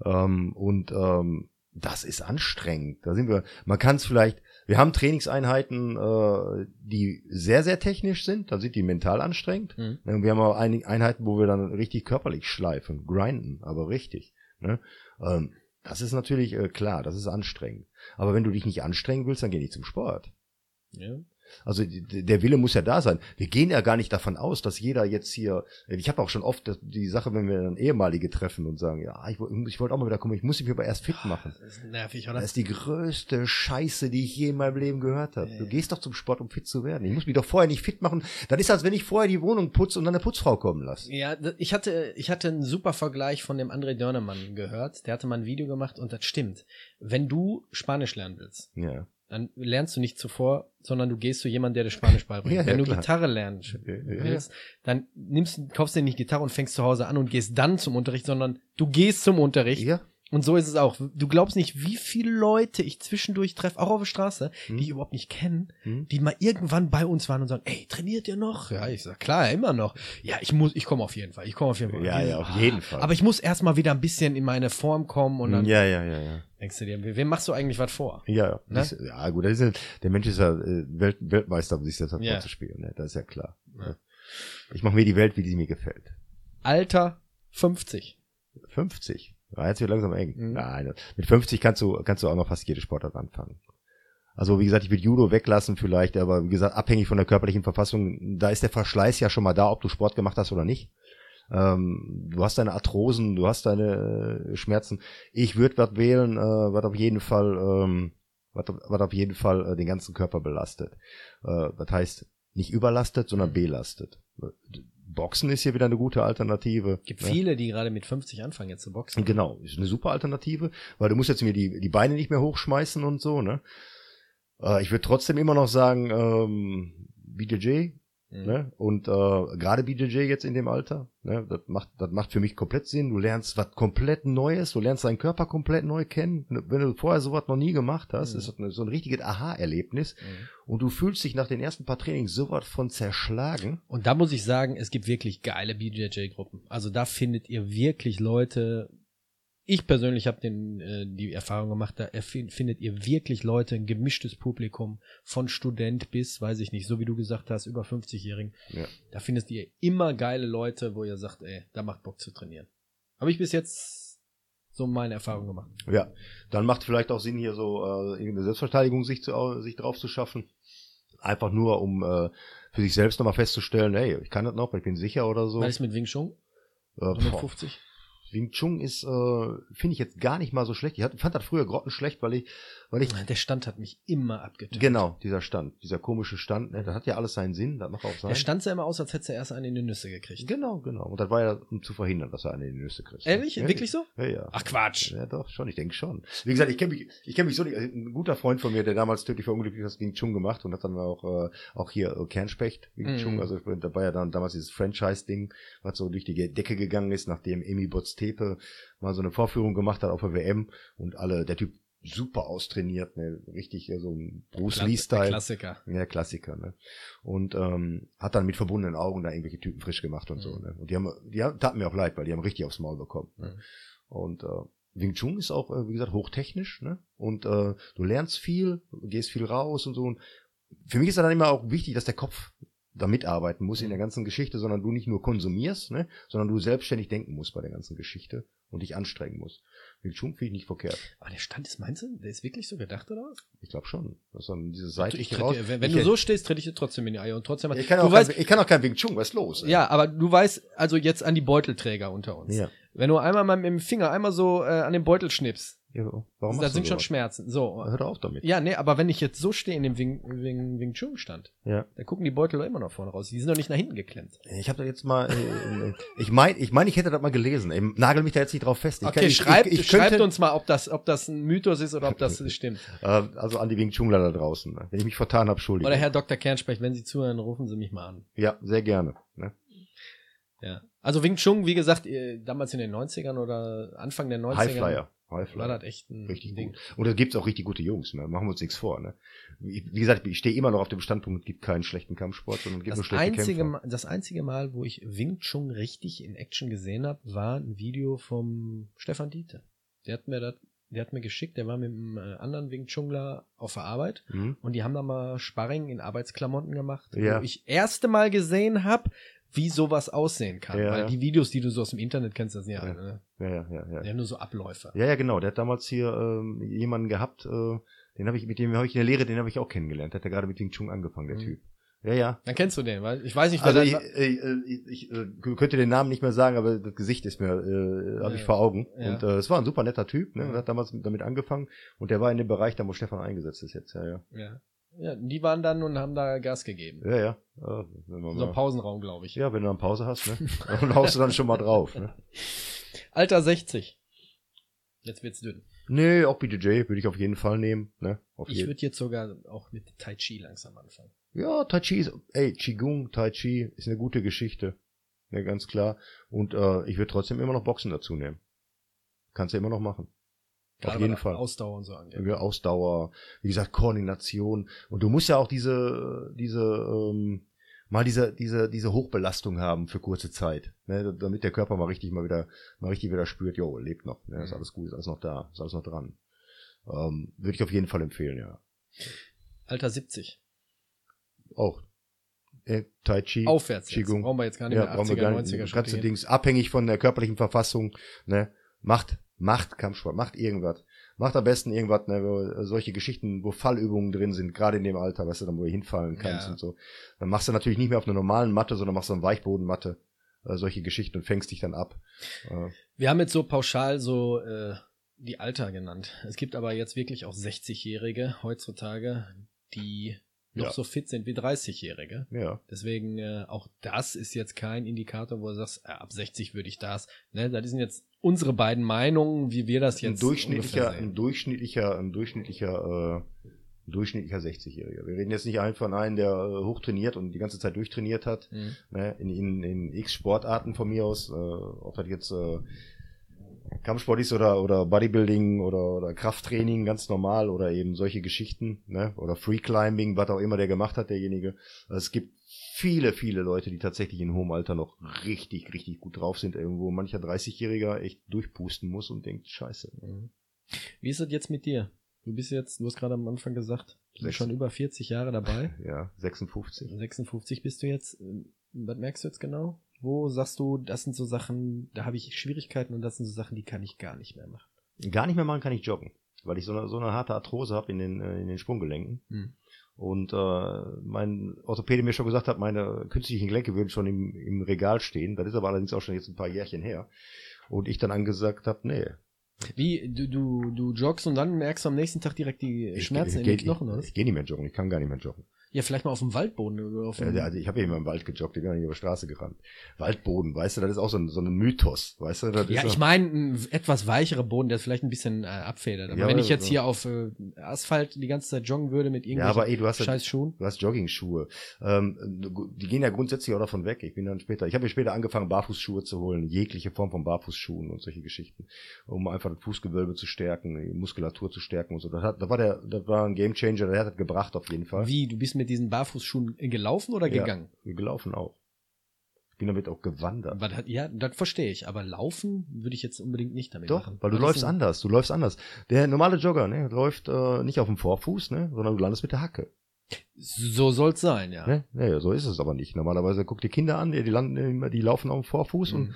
Ähm, und ähm, das ist anstrengend. Da sind wir, man kann es vielleicht, wir haben Trainingseinheiten, äh, die sehr, sehr technisch sind, da sind die mental anstrengend. Mhm. Ne, wir haben auch einige Einheiten, wo wir dann richtig körperlich schleifen, grinden, aber richtig. Ne? Ähm, das ist natürlich äh, klar, das ist anstrengend. Aber wenn du dich nicht anstrengen willst, dann geh nicht zum Sport. Ja. Also der Wille muss ja da sein. Wir gehen ja gar nicht davon aus, dass jeder jetzt hier. Ich habe auch schon oft die Sache, wenn wir dann ehemalige treffen und sagen, ja, ich, ich wollte auch mal wieder kommen, ich muss mich aber erst fit machen. Das ist nervig, oder? Das ist die größte Scheiße, die ich je in meinem Leben gehört habe. Du gehst doch zum Sport, um fit zu werden. Ich muss mich doch vorher nicht fit machen. Das ist, als wenn ich vorher die Wohnung putze und dann eine Putzfrau kommen lasse. Ja, ich hatte, ich hatte einen super Vergleich von dem André Dörnemann gehört. Der hatte mal ein Video gemacht und das stimmt. Wenn du Spanisch lernen willst, Ja. Dann lernst du nicht zuvor, sondern du gehst zu jemandem, der dir Spanisch beibringt. Ja, ja, Wenn du klar. Gitarre ja. willst, dann nimmst, du- kaufst dir nicht Gitarre und fängst zu Hause an und gehst dann zum Unterricht, sondern du gehst zum Unterricht. Ja. Und so ist es auch. Du glaubst nicht, wie viele Leute ich zwischendurch treffe, auch auf der Straße, Hm. die ich überhaupt nicht kenne, Hm. die mal irgendwann bei uns waren und sagen, ey, trainiert ihr noch? Ja, ich sag, klar, immer noch. Ja, ich muss, ich komme auf jeden Fall. Ich komme auf jeden Fall. Ja, ja, auf ah, jeden Fall. Aber ich muss erstmal wieder ein bisschen in meine Form kommen und dann ja, ja, ja, ja. denkst du dir, wem machst du eigentlich was vor? Ja, Ne? das, ja gut, das ist ja, der Mensch ist ja äh, Welt, Weltmeister, um sich das Ja. vorzuspielen, ne? das ist ja klar. Ja. Ich mache mir die Welt, wie die mir gefällt. Alter 50. 50. Ja, jetzt wird langsam eng. Mhm. Nein, mit 50 kannst du, kannst du auch noch fast jede Sportart anfangen. Also wie gesagt, ich würde Judo weglassen vielleicht, aber wie gesagt, abhängig von der körperlichen Verfassung, da ist der Verschleiß ja schon mal da, ob du Sport gemacht hast oder nicht. Ähm, du hast deine Arthrosen, du hast deine äh, Schmerzen. Ich würde was wählen, äh, was auf jeden Fall, ähm, was, was auf jeden Fall äh, den ganzen Körper belastet. Äh, das heißt, nicht überlastet, sondern belastet. Boxen ist hier wieder eine gute Alternative. Gibt ne? viele, die gerade mit 50 anfangen jetzt zu boxen. Genau, ist eine super Alternative, weil du musst jetzt mir die, die Beine nicht mehr hochschmeißen und so, ne? Äh, ich würde trotzdem immer noch sagen, ähm, BJJ, Mhm. ne? Und äh, gerade BJJ jetzt in dem Alter, ne? Das macht, das macht für mich komplett Sinn. Du lernst was komplett Neues, du lernst deinen Körper komplett neu kennen. Wenn du vorher sowas noch nie gemacht hast, Mhm. ist das so ein richtiges Aha-Erlebnis. Mhm. Und du fühlst dich nach den ersten paar Trainings sowas von zerschlagen. Und da muss ich sagen, es gibt wirklich geile BJJ-Gruppen. Also da findet ihr wirklich Leute. Ich persönlich habe den äh, die Erfahrung gemacht, da findet ihr wirklich Leute, ein gemischtes Publikum von Student bis, weiß ich nicht, so wie du gesagt hast, über 50-Jährigen. Ja. Da findet ihr immer geile Leute, wo ihr sagt, ey, da macht Bock zu trainieren. Habe ich bis jetzt so meine Erfahrung gemacht. Ja, dann macht vielleicht auch Sinn, hier so äh, irgendeine Selbstverteidigung sich, zu, sich drauf zu schaffen. Einfach nur, um äh, für sich selbst nochmal festzustellen, hey, ich kann das noch, ich bin sicher oder so. Was ist mit Wing Chun? Äh, boah. 150? Wing Chun ist, äh, finde ich jetzt gar nicht mal so schlecht. Ich hat- fand das früher grottenschlecht, weil ich, weil ich, Der Stand hat mich immer abgetötet. genau, dieser Stand, dieser komische Stand, ne, das hat ja alles seinen Sinn, das macht auch sein. Der stand sah immer aus, als hätte er erst einen in die Nüsse gekriegt. Genau, genau. Und das war ja, um zu verhindern, dass er eine in die Nüsse kriegt. Ehrlich? Ja, Wirklich so? Ja, ja. Ach Quatsch. Ja, doch, schon, ich denke schon. Wie gesagt, ich kenne mich, ich kenne mich so nicht. also Ein guter Freund von mir, der damals tödlich verunglückt ist, hat Wing Chun gemacht und hat dann auch, äh, auch hier äh, Kernspecht Wing Mhm. Chun, also da war ja dann damals dieses Franchise-Ding, was so durch die Decke gegangen ist, nachdem Emi Botztepe mal so eine Vorführung gemacht hat auf der WM und alle, der Typ super austrainiert, ne, richtig äh, so ein Bruce Lee-Style. Klassiker. Ja, Klassiker, ne? Und ähm, hat dann mit verbundenen Augen da irgendwelche Typen frisch gemacht und so, Mhm. ne? Und die haben, die haben, taten mir auch leid, weil die haben richtig aufs Maul bekommen. Ne? Mhm. Und äh, Wing Chun ist auch, äh, wie gesagt, hochtechnisch, ne? Und äh, du lernst viel, gehst viel raus und so. Und für mich ist dann immer auch wichtig, dass der Kopf da mitarbeiten muss in Mhm. der ganzen Geschichte, sondern du nicht nur konsumierst, ne? sondern du selbstständig denken musst bei der ganzen Geschichte und dich anstrengen musst. Wing Chun finde ich nicht verkehrt. Aber der Stand ist, meinst du, der ist wirklich so gedacht, oder was? Ich glaube schon. Das dann diese Ich seitliche tritt raus. dir, wenn wenn ich, du so stehst, tritt ich dir trotzdem in die Eier und trotzdem. ich kann, du auch weißt, kein, ich kann auch kein Wing Chun, was ist los? ey? ja, aber du weißt, also jetzt an die Beutelträger unter uns. Ja. Wenn du einmal mal mit dem Finger einmal so äh, an den Beutel schnippst, ja warum da sind schon? Schmerzen. So. Hör auf damit. Ja, nee, aber wenn ich jetzt so stehe in dem Wing, Wing, Wing Chun Stand, Ja. da gucken die Beutel doch immer noch vorne raus. Die sind doch nicht nach hinten geklemmt. Ich habe da jetzt mal, äh, ich meine, ich, mein, ich hätte das mal gelesen. Ich nagel mich da jetzt nicht drauf fest. Ich Okay, kann- ich, schreibt, ich, ich schreibt könnte, uns mal, ob das, ob das ein Mythos ist oder ob das stimmt. Äh, also an die Wing Chunler da draußen. Ne? Wenn ich mich vertan habe, Entschuldigung. Oder Herr Dr. Kernspecht, wenn Sie zuhören, rufen Sie mich mal an. Ja, sehr gerne. Ne? Ja. Also Wing Chun, wie gesagt, äh, damals in den 90ern oder Anfang der 90ern Highflyer. War Highflyer. das echt ein Richtig Ding. gut. Und da gibt's auch richtig gute Jungs, ne? Machen wir uns nichts vor, ne? Wie, gesagt, ich stehe immer noch auf dem Standpunkt, es gibt keinen schlechten Kampfsport, sondern es gibt nur Das schlechte einzige, Kämpfer. Mal, das einzige Mal, wo ich Wing Chun richtig in Action gesehen habe, war ein Video vom Stefan Diete. Der hat mir das, der hat mir geschickt, der war mit einem äh, anderen Wing Chungler auf der Arbeit Hm? und die haben da mal Sparring in Arbeitsklamotten gemacht, Ja. wo ich erste Mal gesehen habe, wie sowas aussehen kann. Ja, Weil ja. die Videos, die du so aus dem Internet kennst, das sind ja, Ja. alle, Ja, ja, ja, ja. ne? ja nur so Abläufe. Ja, ja, genau. Der hat damals hier ähm, jemanden gehabt, äh, den habe ich, mit dem habe ich in der Lehre, den habe ich auch kennengelernt. Der hat ja gerade mit Wing Chun angefangen, der Mhm. Typ. Ja, ja. Dann kennst du den, weil ich weiß nicht, Also wer ich, das- äh, äh, ich, ich äh, könnte den Namen nicht mehr sagen, aber das Gesicht ist mir, äh, habe ich Ja. vor Augen. Ja. Und äh, es war ein super netter Typ, ne? Ja. Und hat damals damit angefangen. Und der war in dem Bereich, da wo Stefan eingesetzt ist jetzt, ja, ja. ja. Ja, die waren dann und haben da Gas gegeben. Ja, ja. ja So ein Pausenraum, glaube ich. ja, wenn du dann Pause hast, ne? Dann haust du dann schon mal drauf, ne? Alter 60. Jetzt wird's dünn. Nee, auch BJJ würde ich auf jeden Fall nehmen, ne? Auf Ich würde jetzt sogar auch mit Tai Chi langsam anfangen. Ja, Tai Chi ist, ey, Qigong, Tai Chi ist eine gute Geschichte. Ne, ganz klar. Und äh, ich würde trotzdem immer noch Boxen dazu nehmen. Kannst du immer noch machen. Auf jeden Fall. Ausdauer und so angeht. Ja, Ausdauer, wie gesagt, Koordination. Und du musst ja auch diese, diese, ähm, mal diese, diese, diese Hochbelastung haben für kurze Zeit, ne, damit der Körper mal richtig mal wieder, mal richtig wieder spürt, jo, lebt noch, ne, ist Mhm. alles gut, ist alles noch da, ist alles noch dran. Ähm, Würde ich auf jeden Fall empfehlen, ja. Alter 70. Auch. Äh, tai Chi. Aufwärts. Qigong. Brauchen wir jetzt gar nicht ja, mehr brauchen wir 80er, gar 90er nicht. Schritte Ganze. Dings, abhängig von der körperlichen Verfassung, ne, macht, macht Kampfsport, macht irgendwas. Macht am besten irgendwas, ne, wo, äh, solche Geschichten, wo Fallübungen drin sind, gerade in dem Alter, weißt du, dann, wo du hinfallen kannst Ja. und so. Dann machst du natürlich nicht mehr auf einer normalen Matte, sondern machst so eine Weichbodenmatte, äh, solche Geschichten und fängst dich dann ab. Äh, Wir haben jetzt so pauschal so äh, die Alter genannt. Es gibt aber jetzt wirklich auch 60-Jährige heutzutage, die noch Ja. so fit sind wie 30-Jährige. ja. Deswegen äh, auch das ist jetzt kein Indikator, wo du sagst, äh, ab 60 würde ich das. Ne, das sind jetzt unsere beiden Meinungen, wie wir das Ein jetzt durchschnittlicher, ungefähr ein durchschnittlicher, ein durchschnittlicher, äh, ein durchschnittlicher 60-Jähriger. Wir reden jetzt nicht einfach von einem, der äh, hochtrainiert und die ganze Zeit durchtrainiert hat, Mhm. ne, in, in, in x Sportarten von mir aus, äh, ob das jetzt äh, Kampfsport ist oder, oder Bodybuilding oder, oder Krafttraining, ganz normal oder eben solche Geschichten, ne, oder Free Climbing, was auch immer der gemacht hat, derjenige. Also es gibt viele, viele Leute, die tatsächlich in hohem Alter noch richtig, richtig gut drauf sind, irgendwo mancher 30-Jähriger echt durchpusten muss und denkt, scheiße. Wie ist das jetzt mit dir? Du bist jetzt, du hast gerade am Anfang gesagt, du bist schon über 40 Jahre dabei. Ja, 56. 56 bist du jetzt. Was merkst du jetzt genau? Wo sagst du, das sind so Sachen, da habe ich Schwierigkeiten und das sind so Sachen, die kann ich gar nicht mehr machen. Gar nicht mehr machen kann ich joggen, weil ich so eine, so eine harte Arthrose habe in den, äh, in den Sprunggelenken. Hm. Und äh, mein Orthopäde mir schon gesagt hat, meine künstlichen Gelenke würden schon im, im Regal stehen. Das ist aber allerdings auch schon jetzt ein paar Jährchen her. Und ich dann angesagt habe, nee. Wie, du, du, du joggst und dann merkst du am nächsten Tag direkt die Schmerzen ich, in ich, den Knochen, oder? Ich, ich gehe nicht mehr joggen, ich kann gar nicht mehr joggen. Ja, vielleicht mal auf dem Waldboden oder auf dem, Ja, also ich habe ja immer im Wald gejoggt, ich bin ja nicht über die Straße gerannt. Waldboden, weißt du, das ist auch so ein, so ein Mythos, weißt du? Ja, ich meine, ein etwas weicherer Boden, der vielleicht ein bisschen äh, abfedert. Aber Ja, wenn ich jetzt so- hier auf äh, Asphalt die ganze Zeit joggen würde mit ja, irgendwelchen aber ey, du hast ja, scheiß Schuhen. du hast Jogging-Schuhe. Ähm, die gehen ja grundsätzlich auch davon weg. Ich bin dann später, ich habe mir später angefangen, Barfußschuhe zu holen, jegliche Form von Barfußschuhen und solche Geschichten, um einfach das Fußgewölbe zu stärken, die Muskulatur zu stärken und so. Das, hat, das war der, das war ein Gamechanger, der hat das gebracht auf jeden Fall. Wie, du bist mit diesen Barfußschuhen gelaufen oder Ja. gegangen? Gelaufen auch. Ich bin damit auch gewandert. Hat, ja, das verstehe ich. Aber laufen würde ich jetzt unbedingt nicht damit Doch, machen. weil du ist läufst anders, du läufst anders. Der normale Jogger, ne, läuft äh, nicht auf dem Vorfuß, ne, sondern du landest mit der Hacke. So soll's sein, ja. Ne? Nee, so ist es aber nicht. Normalerweise guck die Kinder an, die, die, landen die laufen auf dem Vorfuß und Mhm.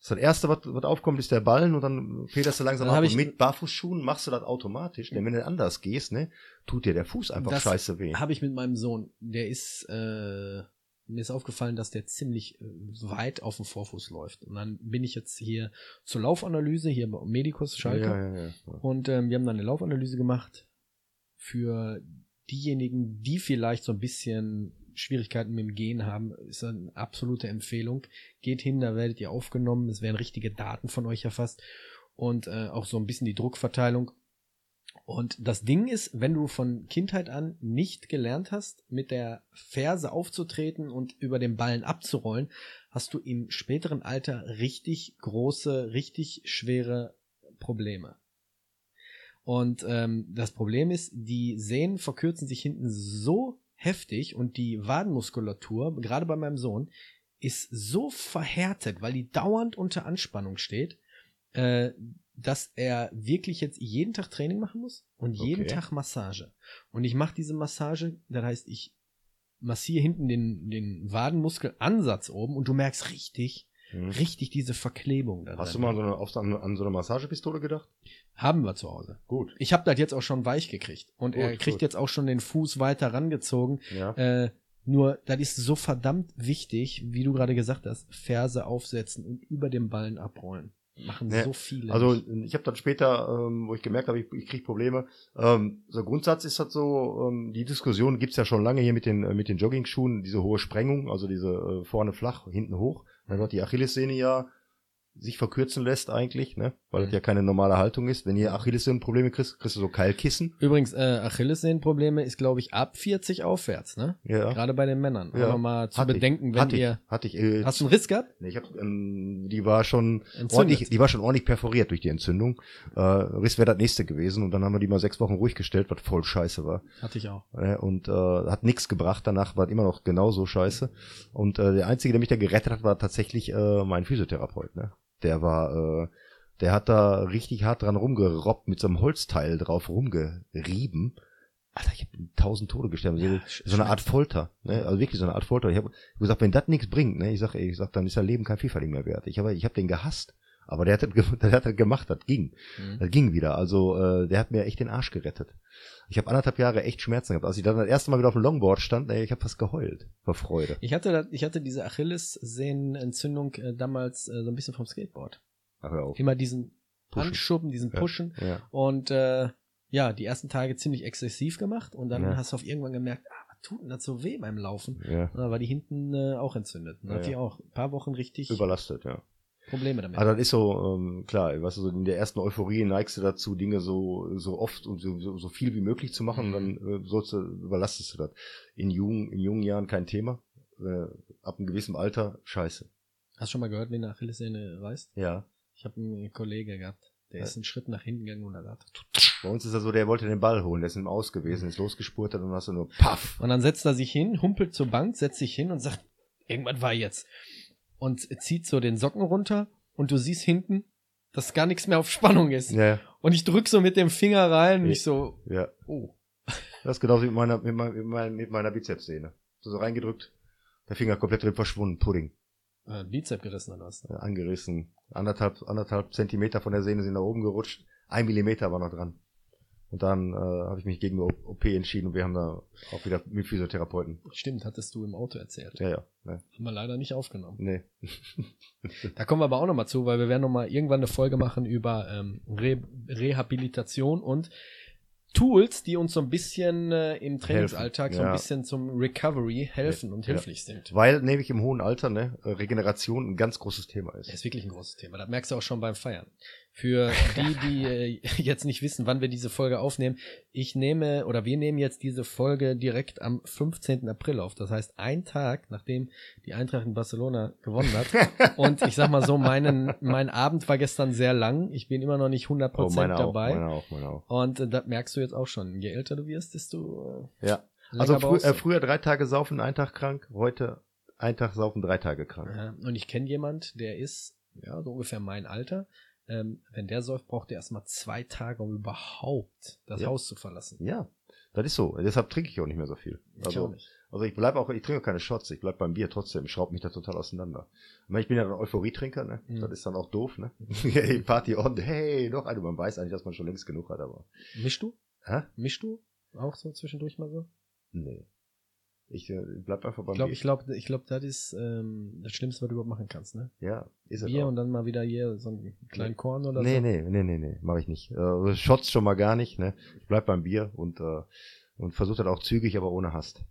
Das erste, was, was aufkommt, ist der Ballen und dann federst du langsam Dann ab. Und mit Barfußschuhen machst du das automatisch, denn wenn du anders gehst, ne, tut dir der Fuß einfach Das scheiße weh. Habe ich mit meinem Sohn. Der ist, äh, mir ist aufgefallen, dass der ziemlich äh, weit auf dem Vorfuß läuft. Und dann bin ich jetzt hier zur Laufanalyse, hier bei Medikus Schalke. Ja, ja. ja. Und ähm, wir haben dann eine Laufanalyse gemacht für diejenigen, die vielleicht so ein bisschen Schwierigkeiten mit dem Gehen haben, ist eine absolute Empfehlung. Geht hin, da werdet ihr aufgenommen, es werden richtige Daten von euch erfasst und äh, auch so ein bisschen die Druckverteilung. Und das Ding ist, wenn du von Kindheit an nicht gelernt hast, mit der Ferse aufzutreten und über den Ballen abzurollen, hast du im späteren Alter richtig große, richtig schwere Probleme. Und ähm, das Problem ist, die Sehnen verkürzen sich hinten so heftig und die Wadenmuskulatur, gerade bei meinem Sohn, ist so verhärtet, weil die dauernd unter Anspannung steht, äh, dass er wirklich jetzt jeden Tag Training machen muss und jeden Okay. Tag Massage. Und ich mache diese Massage, das heißt, ich massiere hinten den, den Wadenmuskelansatz oben und du merkst richtig, Mhm. richtig diese Verklebung. Da Hast du mal so eine, auf, an, an so eine Massagepistole gedacht? Haben wir zu Hause. Gut. Ich habe das jetzt auch schon weich gekriegt. Und er Gut, kriegt gut. jetzt auch schon den Fuß weiter rangezogen. Ja. Äh, nur, das ist so verdammt wichtig, wie du gerade gesagt hast, Ferse aufsetzen und über den Ballen abrollen. Machen Nee, so viele. Also ich habe dann später, ähm, wo ich gemerkt habe, ich, ich kriege Probleme. Ähm, so Grundsatz ist das so, ähm, die Diskussion gibt's ja schon lange hier mit den äh, mit den Jogging-Schuhen, diese hohe Sprengung, also diese äh, vorne flach, hinten hoch. Dann wird die Achillessehne ja sich verkürzen lässt eigentlich, ne? Weil das Mhm. ja keine normale Haltung ist. Wenn ihr Achillessehnenprobleme kriegst, kriegst du so Keilkissen. Übrigens, äh, Achillessehnenprobleme ist, glaube ich, ab 40 aufwärts, ne? Ja. Gerade bei den Männern. Ja. Aber mal zu Hatte bedenken, ich, wenn hatte ihr. Ich, hatte ich, äh, Hast du einen Riss gehabt? Nee, ich hab, ähm, die war schon Entzündet. ordentlich, die war schon ordentlich perforiert durch die Entzündung. Äh, Riss wäre das nächste gewesen und dann haben wir die mal sechs Wochen ruhig gestellt, was voll scheiße war. Hatte ich auch. Äh, und äh, hat nichts gebracht. Danach war immer noch genauso scheiße. Und äh, der einzige, der mich da gerettet hat, war tatsächlich äh, mein Physiotherapeut. Ne? Der war, äh, der hat da richtig hart dran rumgerobbt, mit so einem Holzteil drauf rumgerieben. Alter, ich habe tausend Tode gesterben. Ja, so, eine Art Folter, ne? Also wirklich so eine Art Folter. Ich habe gesagt, wenn das nichts bringt, ne, ich sag, ey, ich sag, dann ist dein Leben kein Vielfalt mehr wert. Ich habe, ich habe den gehasst. Aber der hat das, der hat das gemacht, das ging. Mhm. Das ging wieder. Also äh, der hat mir echt den Arsch gerettet. Ich habe anderthalb Jahre echt Schmerzen gehabt. Als ich dann das erste Mal wieder auf dem Longboard stand, ey, ich habe fast geheult vor Freude. Ich hatte, da, ich hatte diese Achillessehnenentzündung äh, damals äh, so ein bisschen vom Skateboard. Ach, hör auf. Immer diesen Pushen. Anschubben, diesen Ja. Pushen. Ja. Und äh, ja, die ersten Tage ziemlich exzessiv gemacht und dann Ja. hast du auf irgendwann gemerkt, ah, was tut denn das so weh beim Laufen? ja. Und dann war die hinten äh, auch entzündet. Dann Ja, ich ja. auch ein paar Wochen richtig Überlastet, ja. Probleme damit. Aber das ist so, ähm, klar, weißt du, so in der ersten Euphorie neigst du dazu, Dinge so, so oft und so, so, viel wie möglich zu machen und dann äh, sollst du, überlastest du das. In jungen, in jungen Jahren kein Thema. Äh, ab einem gewissen Alter, scheiße. Hast du schon mal gehört, wie eine Achillessehne reißt? Ja. Ich habe einen Kollege gehabt, der Ja. ist einen Schritt nach hinten gegangen und er hat. Bei uns ist das so, der wollte den Ball holen, der ist im Aus gewesen, ist losgespurtet und dann hast du nur Paff. Und dann setzt er sich hin, humpelt zur Bank, setzt sich hin und sagt, irgendwas war jetzt. Und zieht so den Socken runter und du siehst hinten, dass gar nichts mehr auf Spannung ist. Ja, Und ich drück so mit dem Finger rein und Ja. ich so, ja. oh. Das ist genauso wie mit meiner, mit meiner, mit meiner, mit meiner Bizepssehne. So, so reingedrückt, der Finger komplett drin verschwunden, Pudding. Äh, Bizep gerissen oder was? Äh, angerissen. Anderthalb, anderthalb Zentimeter von der Sehne sind nach oben gerutscht. Ein Millimeter war noch dran. Und dann äh, habe ich mich gegen OP entschieden und wir haben da auch wieder mit Physiotherapeuten. Stimmt, hattest du im Auto erzählt. Ja, ja. Ne. Haben wir leider nicht aufgenommen. Nee. Da kommen wir aber auch nochmal zu, weil wir werden nochmal irgendwann eine Folge machen über ähm, Re Rehabilitation und Tools, die uns so ein bisschen äh, im Trainingsalltag so ein ja. bisschen zum Recovery helfen und Ja. hilflich sind. Weil nämlich im hohen Alter ne, äh, Regeneration ein ganz großes Thema ist. Das ist wirklich ein großes Thema. Das merkst du auch schon beim Feiern. Für die, die äh, jetzt nicht wissen, wann wir diese Folge aufnehmen, ich nehme oder wir nehmen jetzt diese Folge direkt am 15. April auf. Das heißt, ein Tag, nachdem die Eintracht in Barcelona gewonnen hat. Und ich sag mal so, meinen, mein Abend war gestern sehr lang. Ich bin immer noch nicht 100% Oh, meine auch, dabei. meine auch, meine auch. Und äh, das merkst du jetzt auch schon. Je älter du wirst, desto äh, Ja. Also frü äh, früher drei Tage saufen, ein Tag krank, heute ein Tag saufen, drei Tage krank. Ja, und ich kenne jemand, der ist ja so ungefähr mein Alter. Ähm, wenn der säuft, braucht er erstmal zwei Tage, um überhaupt das Ja. Haus zu verlassen. Ja, das ist so. Deshalb trinke ich auch nicht mehr so viel. Ich Also, auch nicht. also ich bleib auch, ich trinke keine Shots, ich bleib beim Bier trotzdem, ich schraube mich da total auseinander. Ich bin ja ein Euphorietrinker, ne? Mhm. Das ist dann auch doof, ne? hey, Party on, hey, noch eine, man weiß eigentlich, dass man schon längst genug hat, aber. Mischst du? Hä? Mischst du? Auch so zwischendurch mal so? Nee. Ich äh, bleib einfach beim Ich glaube, Bier. ich glaube, ich glaube, das ist ähm, das Schlimmste, was du überhaupt machen kannst, ne? ja, ist es Bier auch. und dann mal wieder hier so einen kleinen Korn oder Nee, so. nee, nee, nee, nee, mach ich nicht. Äh, Shots schon mal gar nicht, ne? Ich bleib beim Bier und, äh, und versuche das auch zügig, aber ohne Hast.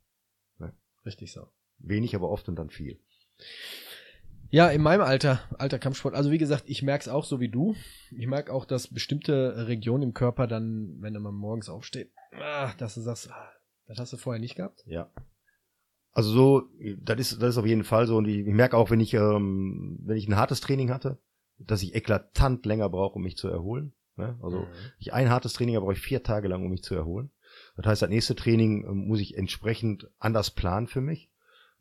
Richtig so. Wenig, aber oft und dann viel. Ja, in meinem Alter, alter Kampfsport. Also wie gesagt, ich merk's auch so wie du. Ich merk auch, dass bestimmte Regionen im Körper dann, wenn mal morgens aufsteht, ah, dass du sagst, ah, das hast du vorher nicht gehabt. Ja. Also so, das ist, das ist auf jeden Fall so. Und ich, ich merke auch, wenn ich, ähm, wenn ich ein hartes Training hatte, dass ich eklatant länger brauche, um mich zu erholen. Ne? Also Mhm. ich ein hartes Training, brauche ich vier Tage lang, um mich zu erholen. Das heißt, das nächste Training ähm, muss ich entsprechend anders planen für mich.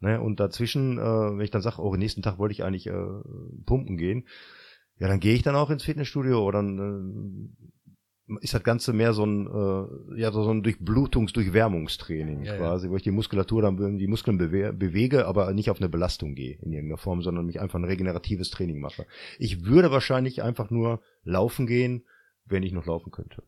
Ne? Und dazwischen, äh, wenn ich dann sage, oh, nächsten Tag wollte ich eigentlich äh, pumpen gehen, ja, dann gehe ich dann auch ins Fitnessstudio oder dann äh, ist das Ganze mehr so ein, äh, ja, so ein Durchblutungs-, Durchwärmungstraining Ja, ja. quasi, wo ich die Muskulatur dann, die Muskeln bewe bewege, aber nicht auf eine Belastung gehe in irgendeiner Form, sondern mich einfach ein regeneratives Training mache. Ich würde wahrscheinlich einfach nur laufen gehen, wenn ich noch laufen könnte.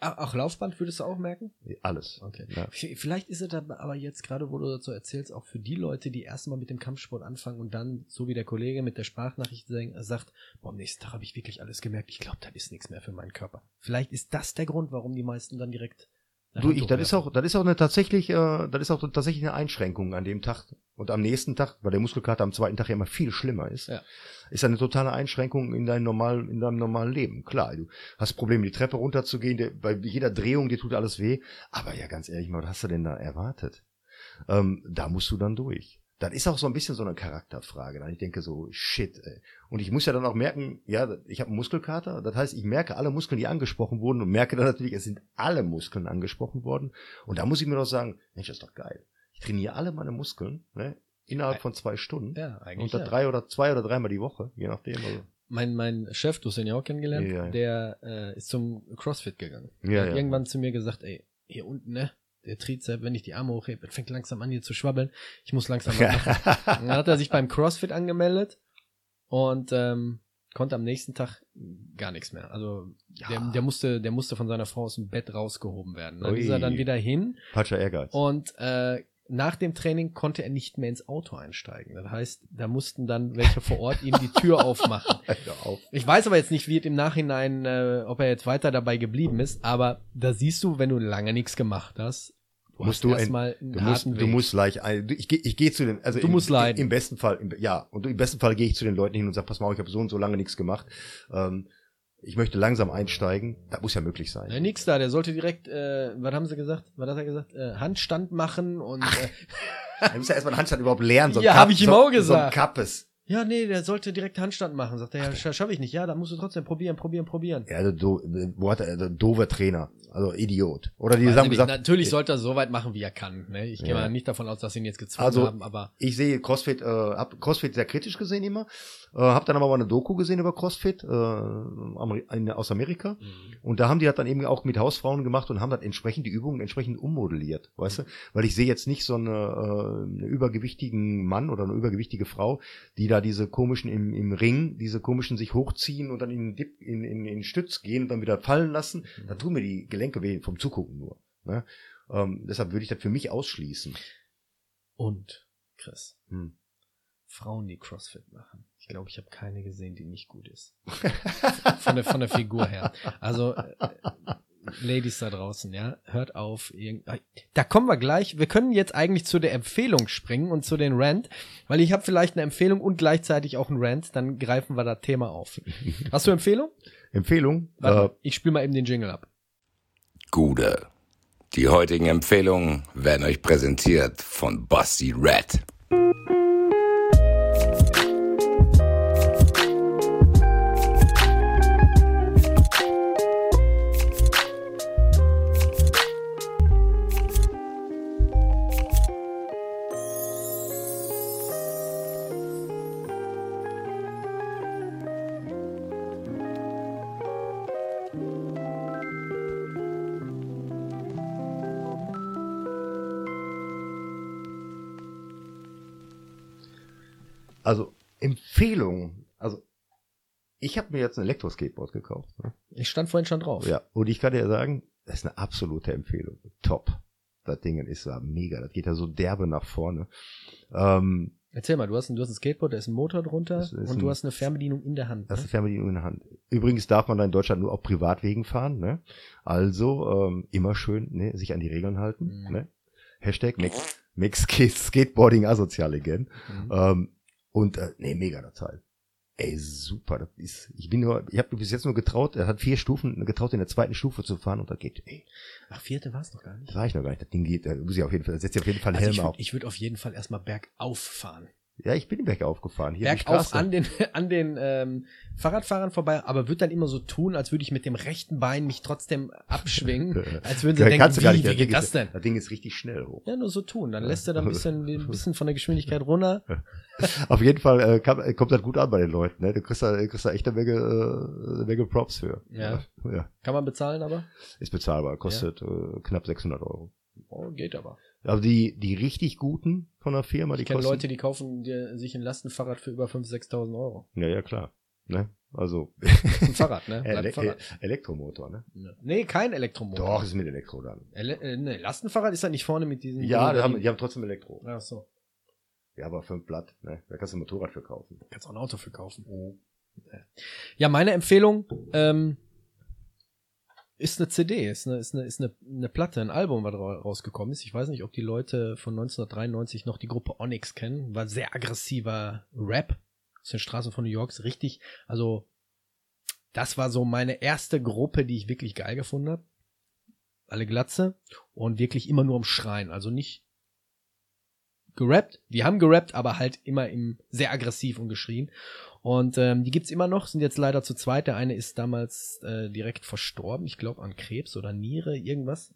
Auch Laufband würdest du auch merken? Alles. Okay. Ja. Vielleicht ist es aber aber jetzt gerade, wo du dazu erzählst, auch für die Leute, die erstmal mit dem Kampfsport anfangen und dann, so wie der Kollege mit der Sprachnachricht sagen- sagt, boah, am nächsten Tag habe ich wirklich alles gemerkt, ich glaube, das ist nichts mehr für meinen Körper. Vielleicht ist das der Grund, warum die meisten dann direkt. Du, ich, das ist auch, das ist auch eine tatsächlich, äh, das ist auch tatsächlich eine Einschränkung an dem Tag und am nächsten Tag, weil der Muskelkater am zweiten Tag ja immer viel schlimmer ist, Ja. ist eine totale Einschränkung in deinem normalen, in deinem normalen Leben. Klar, du hast Probleme, die Treppe runterzugehen, der, bei jeder Drehung, dir tut alles weh, aber ja, ganz ehrlich mal, was hast du denn da erwartet? Ähm, da musst du dann durch. Das ist auch so ein bisschen so eine Charakterfrage. Dann ich denke so, shit, ey. Und ich muss ja dann auch merken, ja, ich habe einen Muskelkater. Das heißt, ich merke alle Muskeln, die angesprochen wurden und merke dann natürlich, es sind alle Muskeln angesprochen worden. Und da muss ich mir doch sagen, Mensch, das ist doch geil. Ich trainiere alle meine Muskeln, ne, innerhalb von zwei Stunden. Ja, eigentlich. das Ja. drei oder zwei oder dreimal die Woche, je nachdem. Also, Mein, mein Chef, du hast ihn ja auch kennengelernt, Ja, ja. der äh, ist zum CrossFit gegangen. Ja, der hat ja. irgendwann zu mir gesagt, ey, hier unten, ne? Der Trizep, wenn ich die Arme hochhebe, fängt langsam an hier zu schwabbeln. Ich muss langsam machen. Dann hat er sich beim CrossFit angemeldet und ähm, konnte am nächsten Tag gar nichts mehr. Also der, Ja. der musste, der musste von seiner Frau aus dem Bett rausgehoben werden. Dann Ui. ist er dann wieder hin Falscher Ehrgeiz. und äh, nach dem Training konnte er nicht mehr ins Auto einsteigen. Das heißt, da mussten dann welche vor Ort ihm die Tür aufmachen. Ich weiß aber jetzt nicht, wie es im Nachhinein, äh, ob er jetzt weiter dabei geblieben ist, aber da siehst du, wenn du lange nichts gemacht hast, du Musst hast du erstmal einen Du musst, du gleich, ein- ich gehe ich geh zu den, also Du im, musst leiden. Im besten Fall, im, ja, und im besten Fall gehe ich zu den Leuten hin und sage, pass mal, ich habe so und so lange nichts gemacht. Ähm, ich möchte langsam einsteigen. Das muss ja möglich sein. Ja, nix da, der sollte direkt, äh, was haben sie gesagt? Was hat er gesagt? Äh, Handstand machen und äh, Du musst ja erstmal einen Handstand überhaupt lernen. Ja, hab ich ihm so, So ein. Kappes. Ja, nee, der sollte direkt Handstand machen. Sagt er, ja, scha- schaffe ich nicht. Ja, dann musst du trotzdem probieren, probieren, probieren. Ja, also, do, wo hat er, also, doofer Trainer. Also Idiot. Oder die haben ich gesagt, Natürlich sollte er so weit machen, wie er kann. Ne? Ich gehe Ja. mal nicht davon aus, dass sie ihn jetzt gezwungen Also, haben, aber ich sehe CrossFit, äh, hab CrossFit sehr kritisch gesehen immer. Äh, hab dann aber mal eine Doku gesehen über CrossFit äh, in, aus Amerika. Und da haben die das dann eben auch mit Hausfrauen gemacht und haben dann entsprechend die Übungen entsprechend ummodelliert, weißt du? Weil ich sehe jetzt nicht so eine, äh, einen übergewichtigen Mann oder eine übergewichtige Frau, die da da diese komischen im, im Ring, diese komischen sich hochziehen und dann in, Dip, in, in, in Stütz gehen und dann wieder fallen lassen. Da tun mir die Gelenke weh vom Zugucken nur. Ne? Ähm, deshalb würde ich das für mich ausschließen. Und, Chris, Hm. Frauen, die CrossFit machen. Ich glaube, ich habe keine gesehen, die nicht gut ist. von, der, von der Figur her. Also, äh, Ladies da draußen, ja, hört auf. irgend- Da kommen wir gleich. Wir können jetzt eigentlich zu der Empfehlung springen und zu den Rant, weil ich habe vielleicht eine Empfehlung und gleichzeitig auch einen Rant. Dann greifen wir das Thema auf. Hast du Empfehlung? Empfehlung? Warte, Äh, ich spiele mal eben den Jingle ab. Gude. Die heutigen Empfehlungen werden euch präsentiert von Basti Red. Ich habe mir jetzt ein Elektroskateboard gekauft. Ne? Ich stand vorhin schon drauf. Ja, und ich kann dir sagen, das ist eine absolute Empfehlung. Top. Das Ding ist ja mega. Das geht ja so derbe nach vorne. Ähm, Erzähl mal, du hast ein, du hast ein Skateboard, da ist ein Motor drunter Das ist und ein- du hast eine Fernbedienung in der Hand. das Ne? ist Fernbedienung in der Hand. Übrigens darf man da in Deutschland nur auf Privatwegen fahren. Ne? Also ähm, immer schön ne, sich an die Regeln halten. Mhm. Ne? Hashtag make, make skate, Skateboarding asozial again. Mhm. Ähm, und äh, nee, mega das Teil. Ey, super. Das ist, ich bin nur, ich habe bis jetzt nur getraut, er hat vier Stufen, getraut in der zweiten Stufe zu fahren und da geht, ey, Ach, vierte war es noch gar nicht. das war ich noch gar nicht. Das Ding geht, da muss ich auf jeden Fall, da setzt ihr auf jeden Fall Also Helm ich auf. würde ich würd auf jeden Fall erstmal bergauf fahren. Ja, ich bin den Berg aufgefahren. Hier bergauf an den, an den ähm, Fahrradfahrern vorbei, aber würde dann immer so tun, als würde ich mit dem rechten Bein mich trotzdem abschwingen, als würden sie Ja, denken, gar wie, nicht. wie geht das denn? Das Ding ist richtig schnell hoch. Ja, nur so tun. Dann lässt er da ein bisschen, ein bisschen von der Geschwindigkeit runter. Auf jeden Fall äh, kam, äh, kommt das gut an bei den Leuten. Ne? Du kriegst da, kriegst da echt eine Menge, äh, eine Menge Props für. Ja. ja. Kann man bezahlen, aber? Ist bezahlbar. Kostet äh, knapp 600 Euro. Oh, geht aber. Aber die, die richtig guten von der Firma, die Ich kenne kosten, Leute, die kaufen dir, sich ein Lastenfahrrad für über 5.000, 6.000 Euro. Ja, ja, klar. Ne? Also, Ein Fahrrad, ne? Ele Lastenfahrrad. Elektromotor, ne? Nee, kein Elektromotor. Doch, ist mit Elektro dann. Ele äh, nee, Lastenfahrrad ist halt nicht vorne mit diesen. Ja, die die haben, die haben trotzdem Elektro. Ach so. Ja, aber fünf Blatt, ne? Da kannst du ein Motorrad für kaufen. Kannst auch ein Auto für kaufen. Oh. Ja, meine Empfehlung ähm, ist eine CD, ist eine, ist eine, ist eine, eine Platte, ein Album, was ra- rausgekommen ist. Ich weiß nicht, ob die Leute von 1993 noch die Gruppe Onyx kennen. War sehr aggressiver Rap aus den Straßen von New York. Ist richtig, also das war so meine erste Gruppe, die ich wirklich geil gefunden habe. Alle Glatze und wirklich immer nur am Schreien. Also nicht gerappt. Die haben gerappt, aber halt immer im sehr aggressiv und geschrien. Und ähm, die gibt's immer noch, sind jetzt leider zu zweit. Der eine ist damals äh, direkt verstorben, ich glaube an Krebs oder Niere, irgendwas.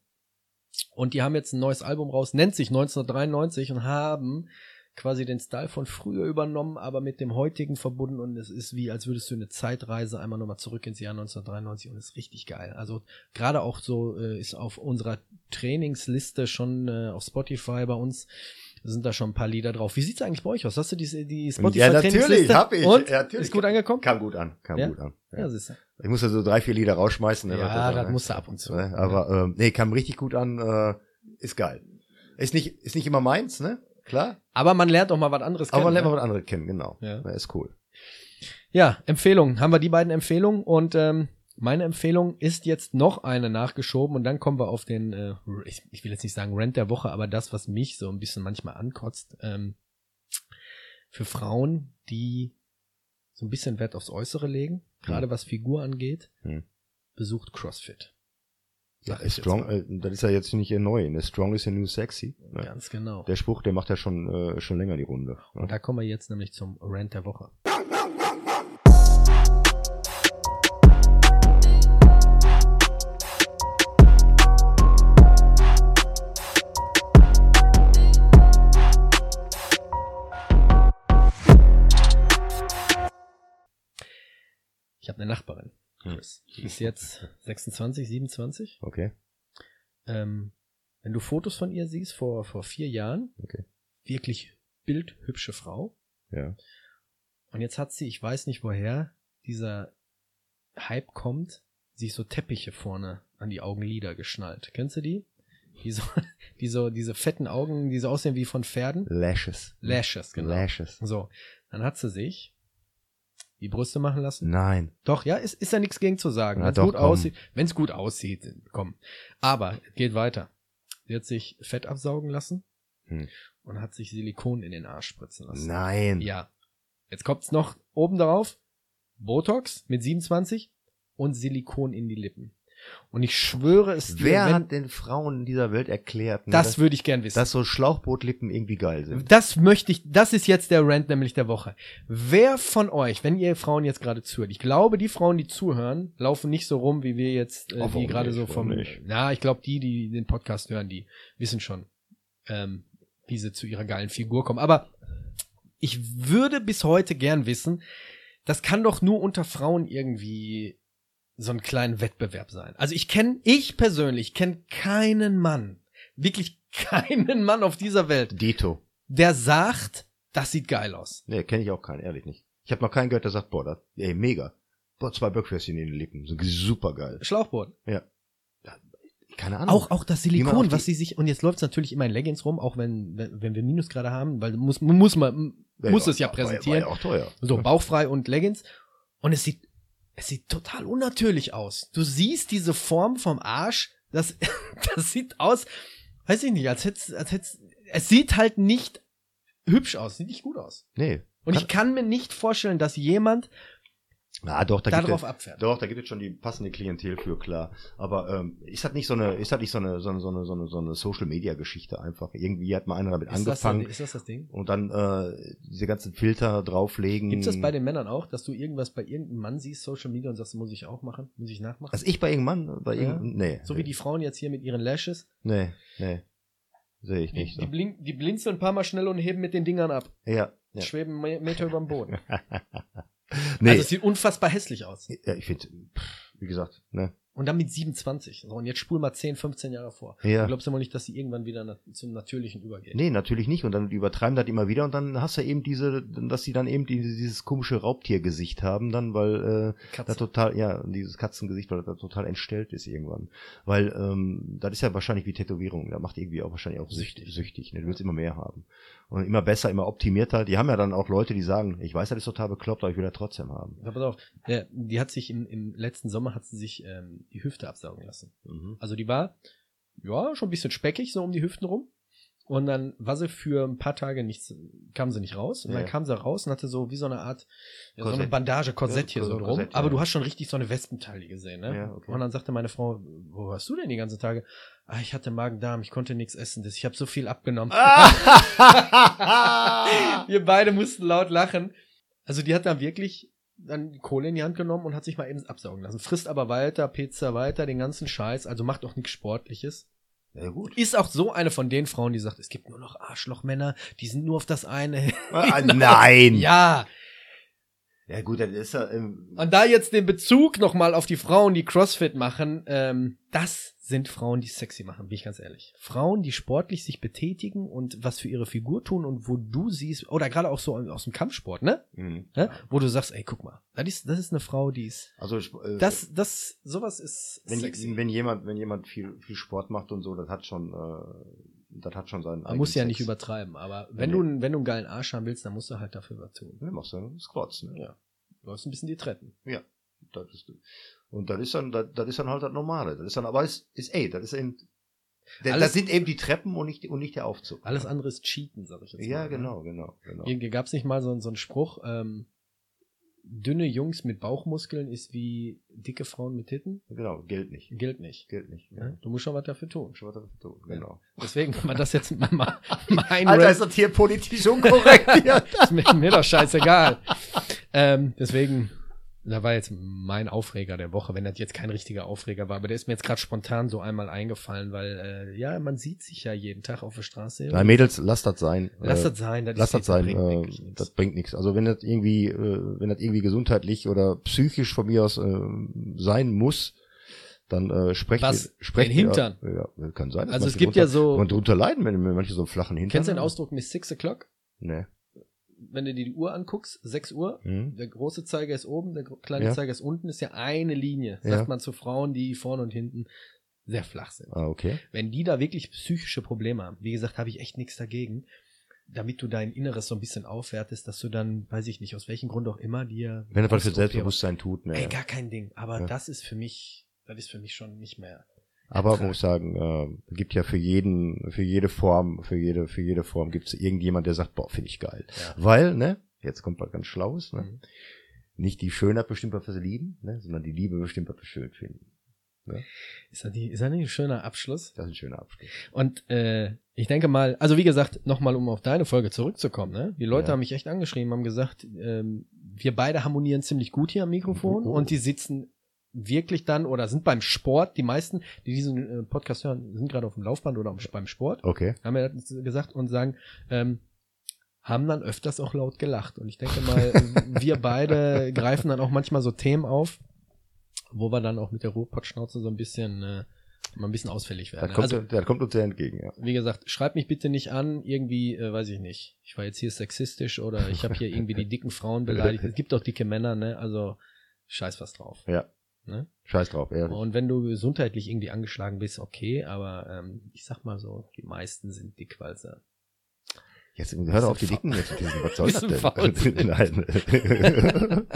Und die haben jetzt ein neues Album raus, nennt sich 1993 und haben quasi den Style von früher übernommen, aber mit dem heutigen verbunden und es ist wie, als würdest du eine Zeitreise einmal nochmal zurück ins Jahr 1993 und ist richtig geil. Also gerade auch so äh, ist auf unserer Trainingsliste schon äh, auf Spotify bei uns sind da schon ein paar Lieder drauf. Wie sieht's eigentlich bei euch aus? Hast du die, die Spotify Ja, natürlich, hab ich. Und? Ja, natürlich. Ist gut angekommen? Kam gut an, kam Ja? gut an. Ja, Ja. siehst du. Ich muss ja so drei, vier Lieder rausschmeißen. ne, Ja, was das ne? musst du ab und zu. Ne? Aber ähm, nee, kam richtig gut an. Äh, ist geil. Ist nicht, ist nicht immer meins, ne? Klar. Aber man lernt auch mal was anderes Aber man kennen. lernt mal ne? was anderes kennen, genau. Ja. Ja. ist cool. Ja, Empfehlungen. Haben wir die beiden Empfehlungen und ähm, meine Empfehlung ist jetzt noch eine nachgeschoben und dann kommen wir auf den, äh, ich, ich will jetzt nicht sagen Rant der Woche, aber das, was mich so ein bisschen manchmal ankotzt, ähm, für Frauen, die so ein bisschen Wert aufs Äußere legen, gerade was Figur angeht, Hm. besucht CrossFit. Ja, strong, äh, das ist ja jetzt nicht neu. Ne? Strong is the new sexy. Ne? Ganz genau. Der Spruch, der macht ja schon, äh, schon länger die Runde. Und Ne? da kommen wir jetzt nämlich zum Rant der Woche. Ist jetzt 26, 27. Okay. Ähm, wenn du Fotos von ihr siehst vor, vor vier Jahren, Okay. wirklich bildhübsche Frau. Ja. Und jetzt hat sie, ich weiß nicht woher, dieser Hype kommt, sich so Teppiche vorne an die Augenlider geschnallt. Kennst du die? Die so, die so, diese fetten Augen, die so aussehen wie von Pferden. Lashes. Lashes, genau. Lashes. So, dann hat sie sich die Brüste machen lassen. Nein. Doch, ja, ist, ist da nichts gegen zu sagen. Wenn es gut aussieht, wenn es gut aussieht, komm. Aber es geht weiter. Sie hat sich Fett absaugen lassen Hm. und hat sich Silikon in den Arsch spritzen lassen. Nein. Ja. Jetzt kommt's noch oben darauf. Botox mit 27 und Silikon in die Lippen. Und ich schwöre es dir, Wer hat den Frauen dieser Welt erklärt, ne, das dass, würde ich gern wissen. dass so Schlauchbootlippen irgendwie geil sind? Das möchte ich, das ist jetzt der Rant nämlich der Woche. Wer von euch, wenn ihr Frauen jetzt gerade zuhört, ich glaube, die Frauen, die zuhören, laufen nicht so rum, wie wir jetzt, äh, die gerade so vom, nicht? na, ich glaube, die, die den Podcast hören, die wissen schon, ähm, wie sie zu ihrer geilen Figur kommen. Aber ich würde bis heute gern wissen, das kann doch nur unter Frauen irgendwie so einen kleinen Wettbewerb sein. Also ich kenne, ich persönlich kenne keinen Mann, wirklich keinen Mann auf dieser Welt, Dito. der sagt, das sieht geil aus. Nee, kenne ich auch keinen, ehrlich nicht. Ich habe noch keinen gehört, der sagt, boah, das, ey, mega. Boah, zwei Böckfässchen in den Lippen. So super geil. Schlauchboot. Ja. Ja, Keine Ahnung. Auch, auch das Silikon, was sie sich, und jetzt läuft's natürlich immer in Leggings rum, auch wenn, wenn, wenn wir Minus gerade haben, weil muss, muss man, Ja, muss ja, es ja war- war präsentieren. ja auch teuer. So, bauchfrei und Leggings. Und es sieht, es sieht total unnatürlich aus. Du siehst diese Form vom Arsch, das, das sieht aus, weiß ich nicht, als hätte, als hätte, es sieht halt nicht hübsch aus, sieht nicht gut aus. Nee. Und ich kann mir nicht vorstellen, dass jemand Ah, doch, da gibt darauf es, abfährt. doch, da gibt es schon die passende Klientel für, klar. Aber ähm, ist das nicht so eine, ist das nicht so eine, so eine, so eine, so eine, so eine Social Media Geschichte einfach? Irgendwie hat mal einer damit Ist das, angefangen ist das das Ding? und dann äh, diese ganzen Filter drauflegen. Gibt's das bei den Männern auch, dass du irgendwas bei irgendeinem Mann siehst, Social Media, und sagst, muss ich auch machen? Muss ich nachmachen? Also ich bei irgendeinem Mann, bei Ja. irgendeinem, nee. so wie die Frauen jetzt hier mit ihren Lashes. Nee, nee. Sehe ich Die, nicht die, so. blink, die blinzeln ein paar Mal schnell und heben mit den Dingern ab. Ja, ja. Schweben Me- Meter über dem Boden. Nee, Also es sieht unfassbar hässlich aus. ja, ich finde, wie gesagt, ne. Und dann mit 27. So, und jetzt spul mal 10, 15 Jahre vor. Ja. Du glaubst ja wohl nicht, dass sie irgendwann wieder na zum Natürlichen übergeht. Nee, natürlich nicht. Und dann die übertreiben das immer wieder und dann hast du eben diese, dass sie dann eben diese, dieses komische Raubtiergesicht haben, dann, weil äh, Katze. da total, ja, dieses Katzengesicht, weil das total entstellt ist irgendwann. Weil ähm, das ist ja wahrscheinlich wie Tätowierung. Da macht irgendwie auch wahrscheinlich auch süchtig. süchtig ne? Du willst immer mehr haben. Und immer besser, immer optimierter. Die haben ja dann auch Leute, die sagen, ich weiß, das ist total bekloppt, aber ich will das trotzdem haben. Ja, pass auf, der, die hat sich im, im letzten Sommer hat sie sich ähm, die Hüfte absaugen lassen. Mhm. Also die war, ja, schon ein bisschen speckig, so um die Hüften rum. Und dann war sie für ein paar Tage nichts, kam sie nicht raus. Und dann Ja. kam sie raus und hatte so wie so eine Art, ja, so eine. Bandage, Korsett Ja, hier so Kors- drum. Ja. Aber du hast schon richtig so eine Wespenteile gesehen, ne? Ja, okay. Und dann sagte meine Frau, wo warst du denn die ganzen Tage? Ah, ich hatte Magen-Darm, ich konnte nichts essen, das, ich habe so viel abgenommen. Wir beide mussten laut lachen. Also die hat dann wirklich dann die Kohle in die Hand genommen und hat sich mal eben absaugen lassen. Frisst aber weiter, Pizza weiter, den ganzen Scheiß, also macht auch nichts Sportliches. Ja, gut. Ist auch so eine von den Frauen, die sagt, es gibt nur noch Arschlochmänner, die sind nur auf das eine. Ah, nein! ja. Ja, gut, das ist ja, ähm, Und da jetzt den Bezug nochmal auf die Frauen, die Crossfit machen, ähm, das sind Frauen, die sexy machen, bin ich ganz ehrlich. Frauen, die sportlich sich betätigen und was für ihre Figur tun und wo du siehst, oder gerade auch so aus dem Kampfsport, ne? mhm. ne? Wo du sagst, ey, guck mal, das ist, das ist eine Frau, die ist, also äh, das, das, sowas ist wenn, sexy. wenn jemand, wenn jemand viel, viel Sport macht und so, das hat schon, äh, das hat schon seinen Man muss ja nicht übertreiben, aber wenn Nee. du, wenn du einen geilen Arsch haben willst, dann musst du halt dafür was tun. Ne, machst du Squats, ne? Ja. Du läufst ein bisschen die Treppen. Ja. Das ist, und das ist dann, das, das ist dann halt das Normale. Das ist dann, aber es ist, ey, das ist eben, das, Alles- das sind eben die Treppen und nicht, und nicht der Aufzug. Alles andere ist Cheaten, sag ich jetzt Ja, mal. ne? genau, genau, genau. Hier gab's nicht mal so, so einen Spruch, ähm, dünne Jungs mit Bauchmuskeln ist wie dicke Frauen mit Titten? Genau, gilt nicht. Gilt nicht. Gilt nicht. Ja? Du musst schon was dafür tun. Schon was dafür tun, Genau. Deswegen war das jetzt mal mal Alter, ist das hier politisch unkorrekt hier? ist mir, mir doch scheißegal. ähm, deswegen, da war jetzt mein Aufreger der Woche, wenn das jetzt kein richtiger Aufreger war, aber der ist mir jetzt gerade spontan so einmal eingefallen, weil äh, ja, man sieht sich ja jeden Tag auf der Straße. Nein, Mädels, lasst das sein. Lass Äh, das sein, das, Lass ist, das sein, bringt äh, das bringt nichts. Also wenn das irgendwie, äh, wenn das irgendwie gesundheitlich oder psychisch von mir aus äh, sein muss, dann äh, sprecht Was? sprecht Den Hintern? Ja, kann sein. Also es gibt ja drunter- so, man drunter leiden, wenn wenn manche so einen flachen Hintern kennst du den. Ausdruck Miss Six O'Clock? Nee. Wenn du dir die Uhr anguckst, 6 Uhr, Hm? der große Zeiger ist oben, der kleine Ja. Zeiger ist unten, ist ja eine Linie, Ja. sagt man zu Frauen, die vorne und hinten sehr flach sind. Ah, okay. Wenn die da wirklich psychische Probleme haben, wie gesagt, habe ich echt nichts dagegen, damit du dein Inneres so ein bisschen aufwertest, dass du dann, weiß ich nicht, aus welchem Grund auch immer, dir. Wenn er was für Selbstbewusstsein tut, ne. Ey, gar kein Ding. Aber Ja. das ist für mich, das ist für mich schon nicht mehr. Aber man ertragen. muss sagen, äh, gibt ja für jeden, für jede Form, für jede, für jede Form gibt es irgendjemand, der sagt, boah, finde ich geil. Ja. Weil, ne, jetzt kommt was ganz Schlaues, ne? Mhm. Nicht die Schönheit bestimmt, was wir lieben, ne, sondern die Liebe bestimmt, was wir schön finden. Ist das, nicht, ist das nicht ein schöner Abschluss? Das ist ein schöner Abschluss. Und äh, ich denke mal, also wie gesagt, nochmal, um auf deine Folge zurückzukommen, ne? Die Leute Ja. haben mich echt angeschrieben, haben gesagt, ähm, wir beide harmonieren ziemlich gut hier am Mikrofon Oh. und die sitzen wirklich dann oder sind beim Sport. Die meisten, die diesen äh, Podcast hören, sind gerade auf dem Laufband oder beim Sport, Okay. haben wir das gesagt und sagen, ähm, haben dann öfters auch laut gelacht. Und ich denke mal, wir beide greifen dann auch manchmal so Themen auf, wo wir dann auch mit der Ruhrpottschnauze so ein bisschen, äh, mal ein bisschen ausfällig werden. Das kommt, Also, das kommt uns sehr entgegen, ja. wie gesagt, schreibt mich bitte nicht an, irgendwie, äh, weiß ich nicht. Ich war jetzt hier sexistisch oder ich habe hier irgendwie die dicken Frauen beleidigt. Es gibt auch dicke Männer, ne? Also scheiß was drauf. Ja. Ne? Scheiß drauf, ehrlich. Und wenn du gesundheitlich irgendwie angeschlagen bist, okay, aber ähm, ich sag mal so, die meisten sind dick, weil sie Jetzt hör doch auf die Dicken jetzt zu diesen. Was soll das denn? Nein.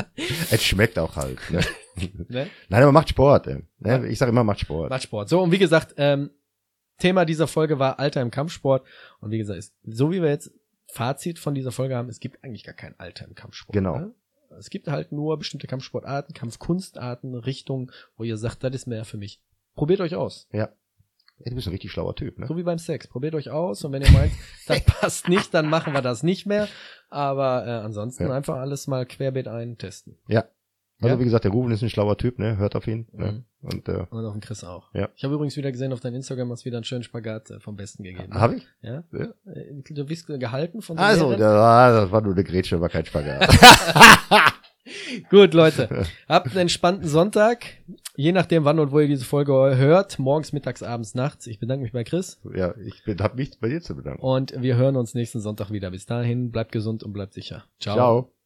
es schmeckt auch halt. Ne? ne? Nein, aber macht Sport. Ey. Ne? Ich sag immer, macht Sport. Macht Sport. So, und wie gesagt, ähm, Thema dieser Folge war Alter im Kampfsport. Und wie gesagt, ist, so wie wir jetzt Fazit von dieser Folge haben, es gibt eigentlich gar kein Alter im Kampfsport. Genau. Ne? Es gibt halt nur bestimmte Kampfsportarten, Kampfkunstarten, Richtungen, wo ihr sagt, das ist mehr für mich. Probiert euch aus. Ja. Du bist ein richtig schlauer Typ, ne? So wie beim Sex. Probiert euch aus und wenn ihr meint, das passt nicht, dann machen wir das nicht mehr. Aber äh, ansonsten Ja. einfach alles mal querbeet eintesten. Ja. Also Ja? wie gesagt, der Rufen ist ein schlauer Typ, ne? Hört auf ihn. Ne? Und äh, Und auf den Chris auch. Ja. Ich habe übrigens wieder gesehen, auf deinem Instagram hast du wieder einen schönen Spagat äh, vom Besten gegeben. habe ich? Ja? Ja. Äh, Du bist gehalten von so Also, ah, das war nur eine Grätsche, war kein Spagat. Gut, Leute. Habt einen entspannten Sonntag. Je nachdem, wann und wo ihr diese Folge hört. Morgens, mittags, abends, nachts. Ich bedanke mich bei Chris. ja, ich bin, hab mich bei dir zu bedanken. Und wir hören uns nächsten Sonntag wieder. Bis dahin, bleibt gesund und bleibt sicher. Ciao. Ciao.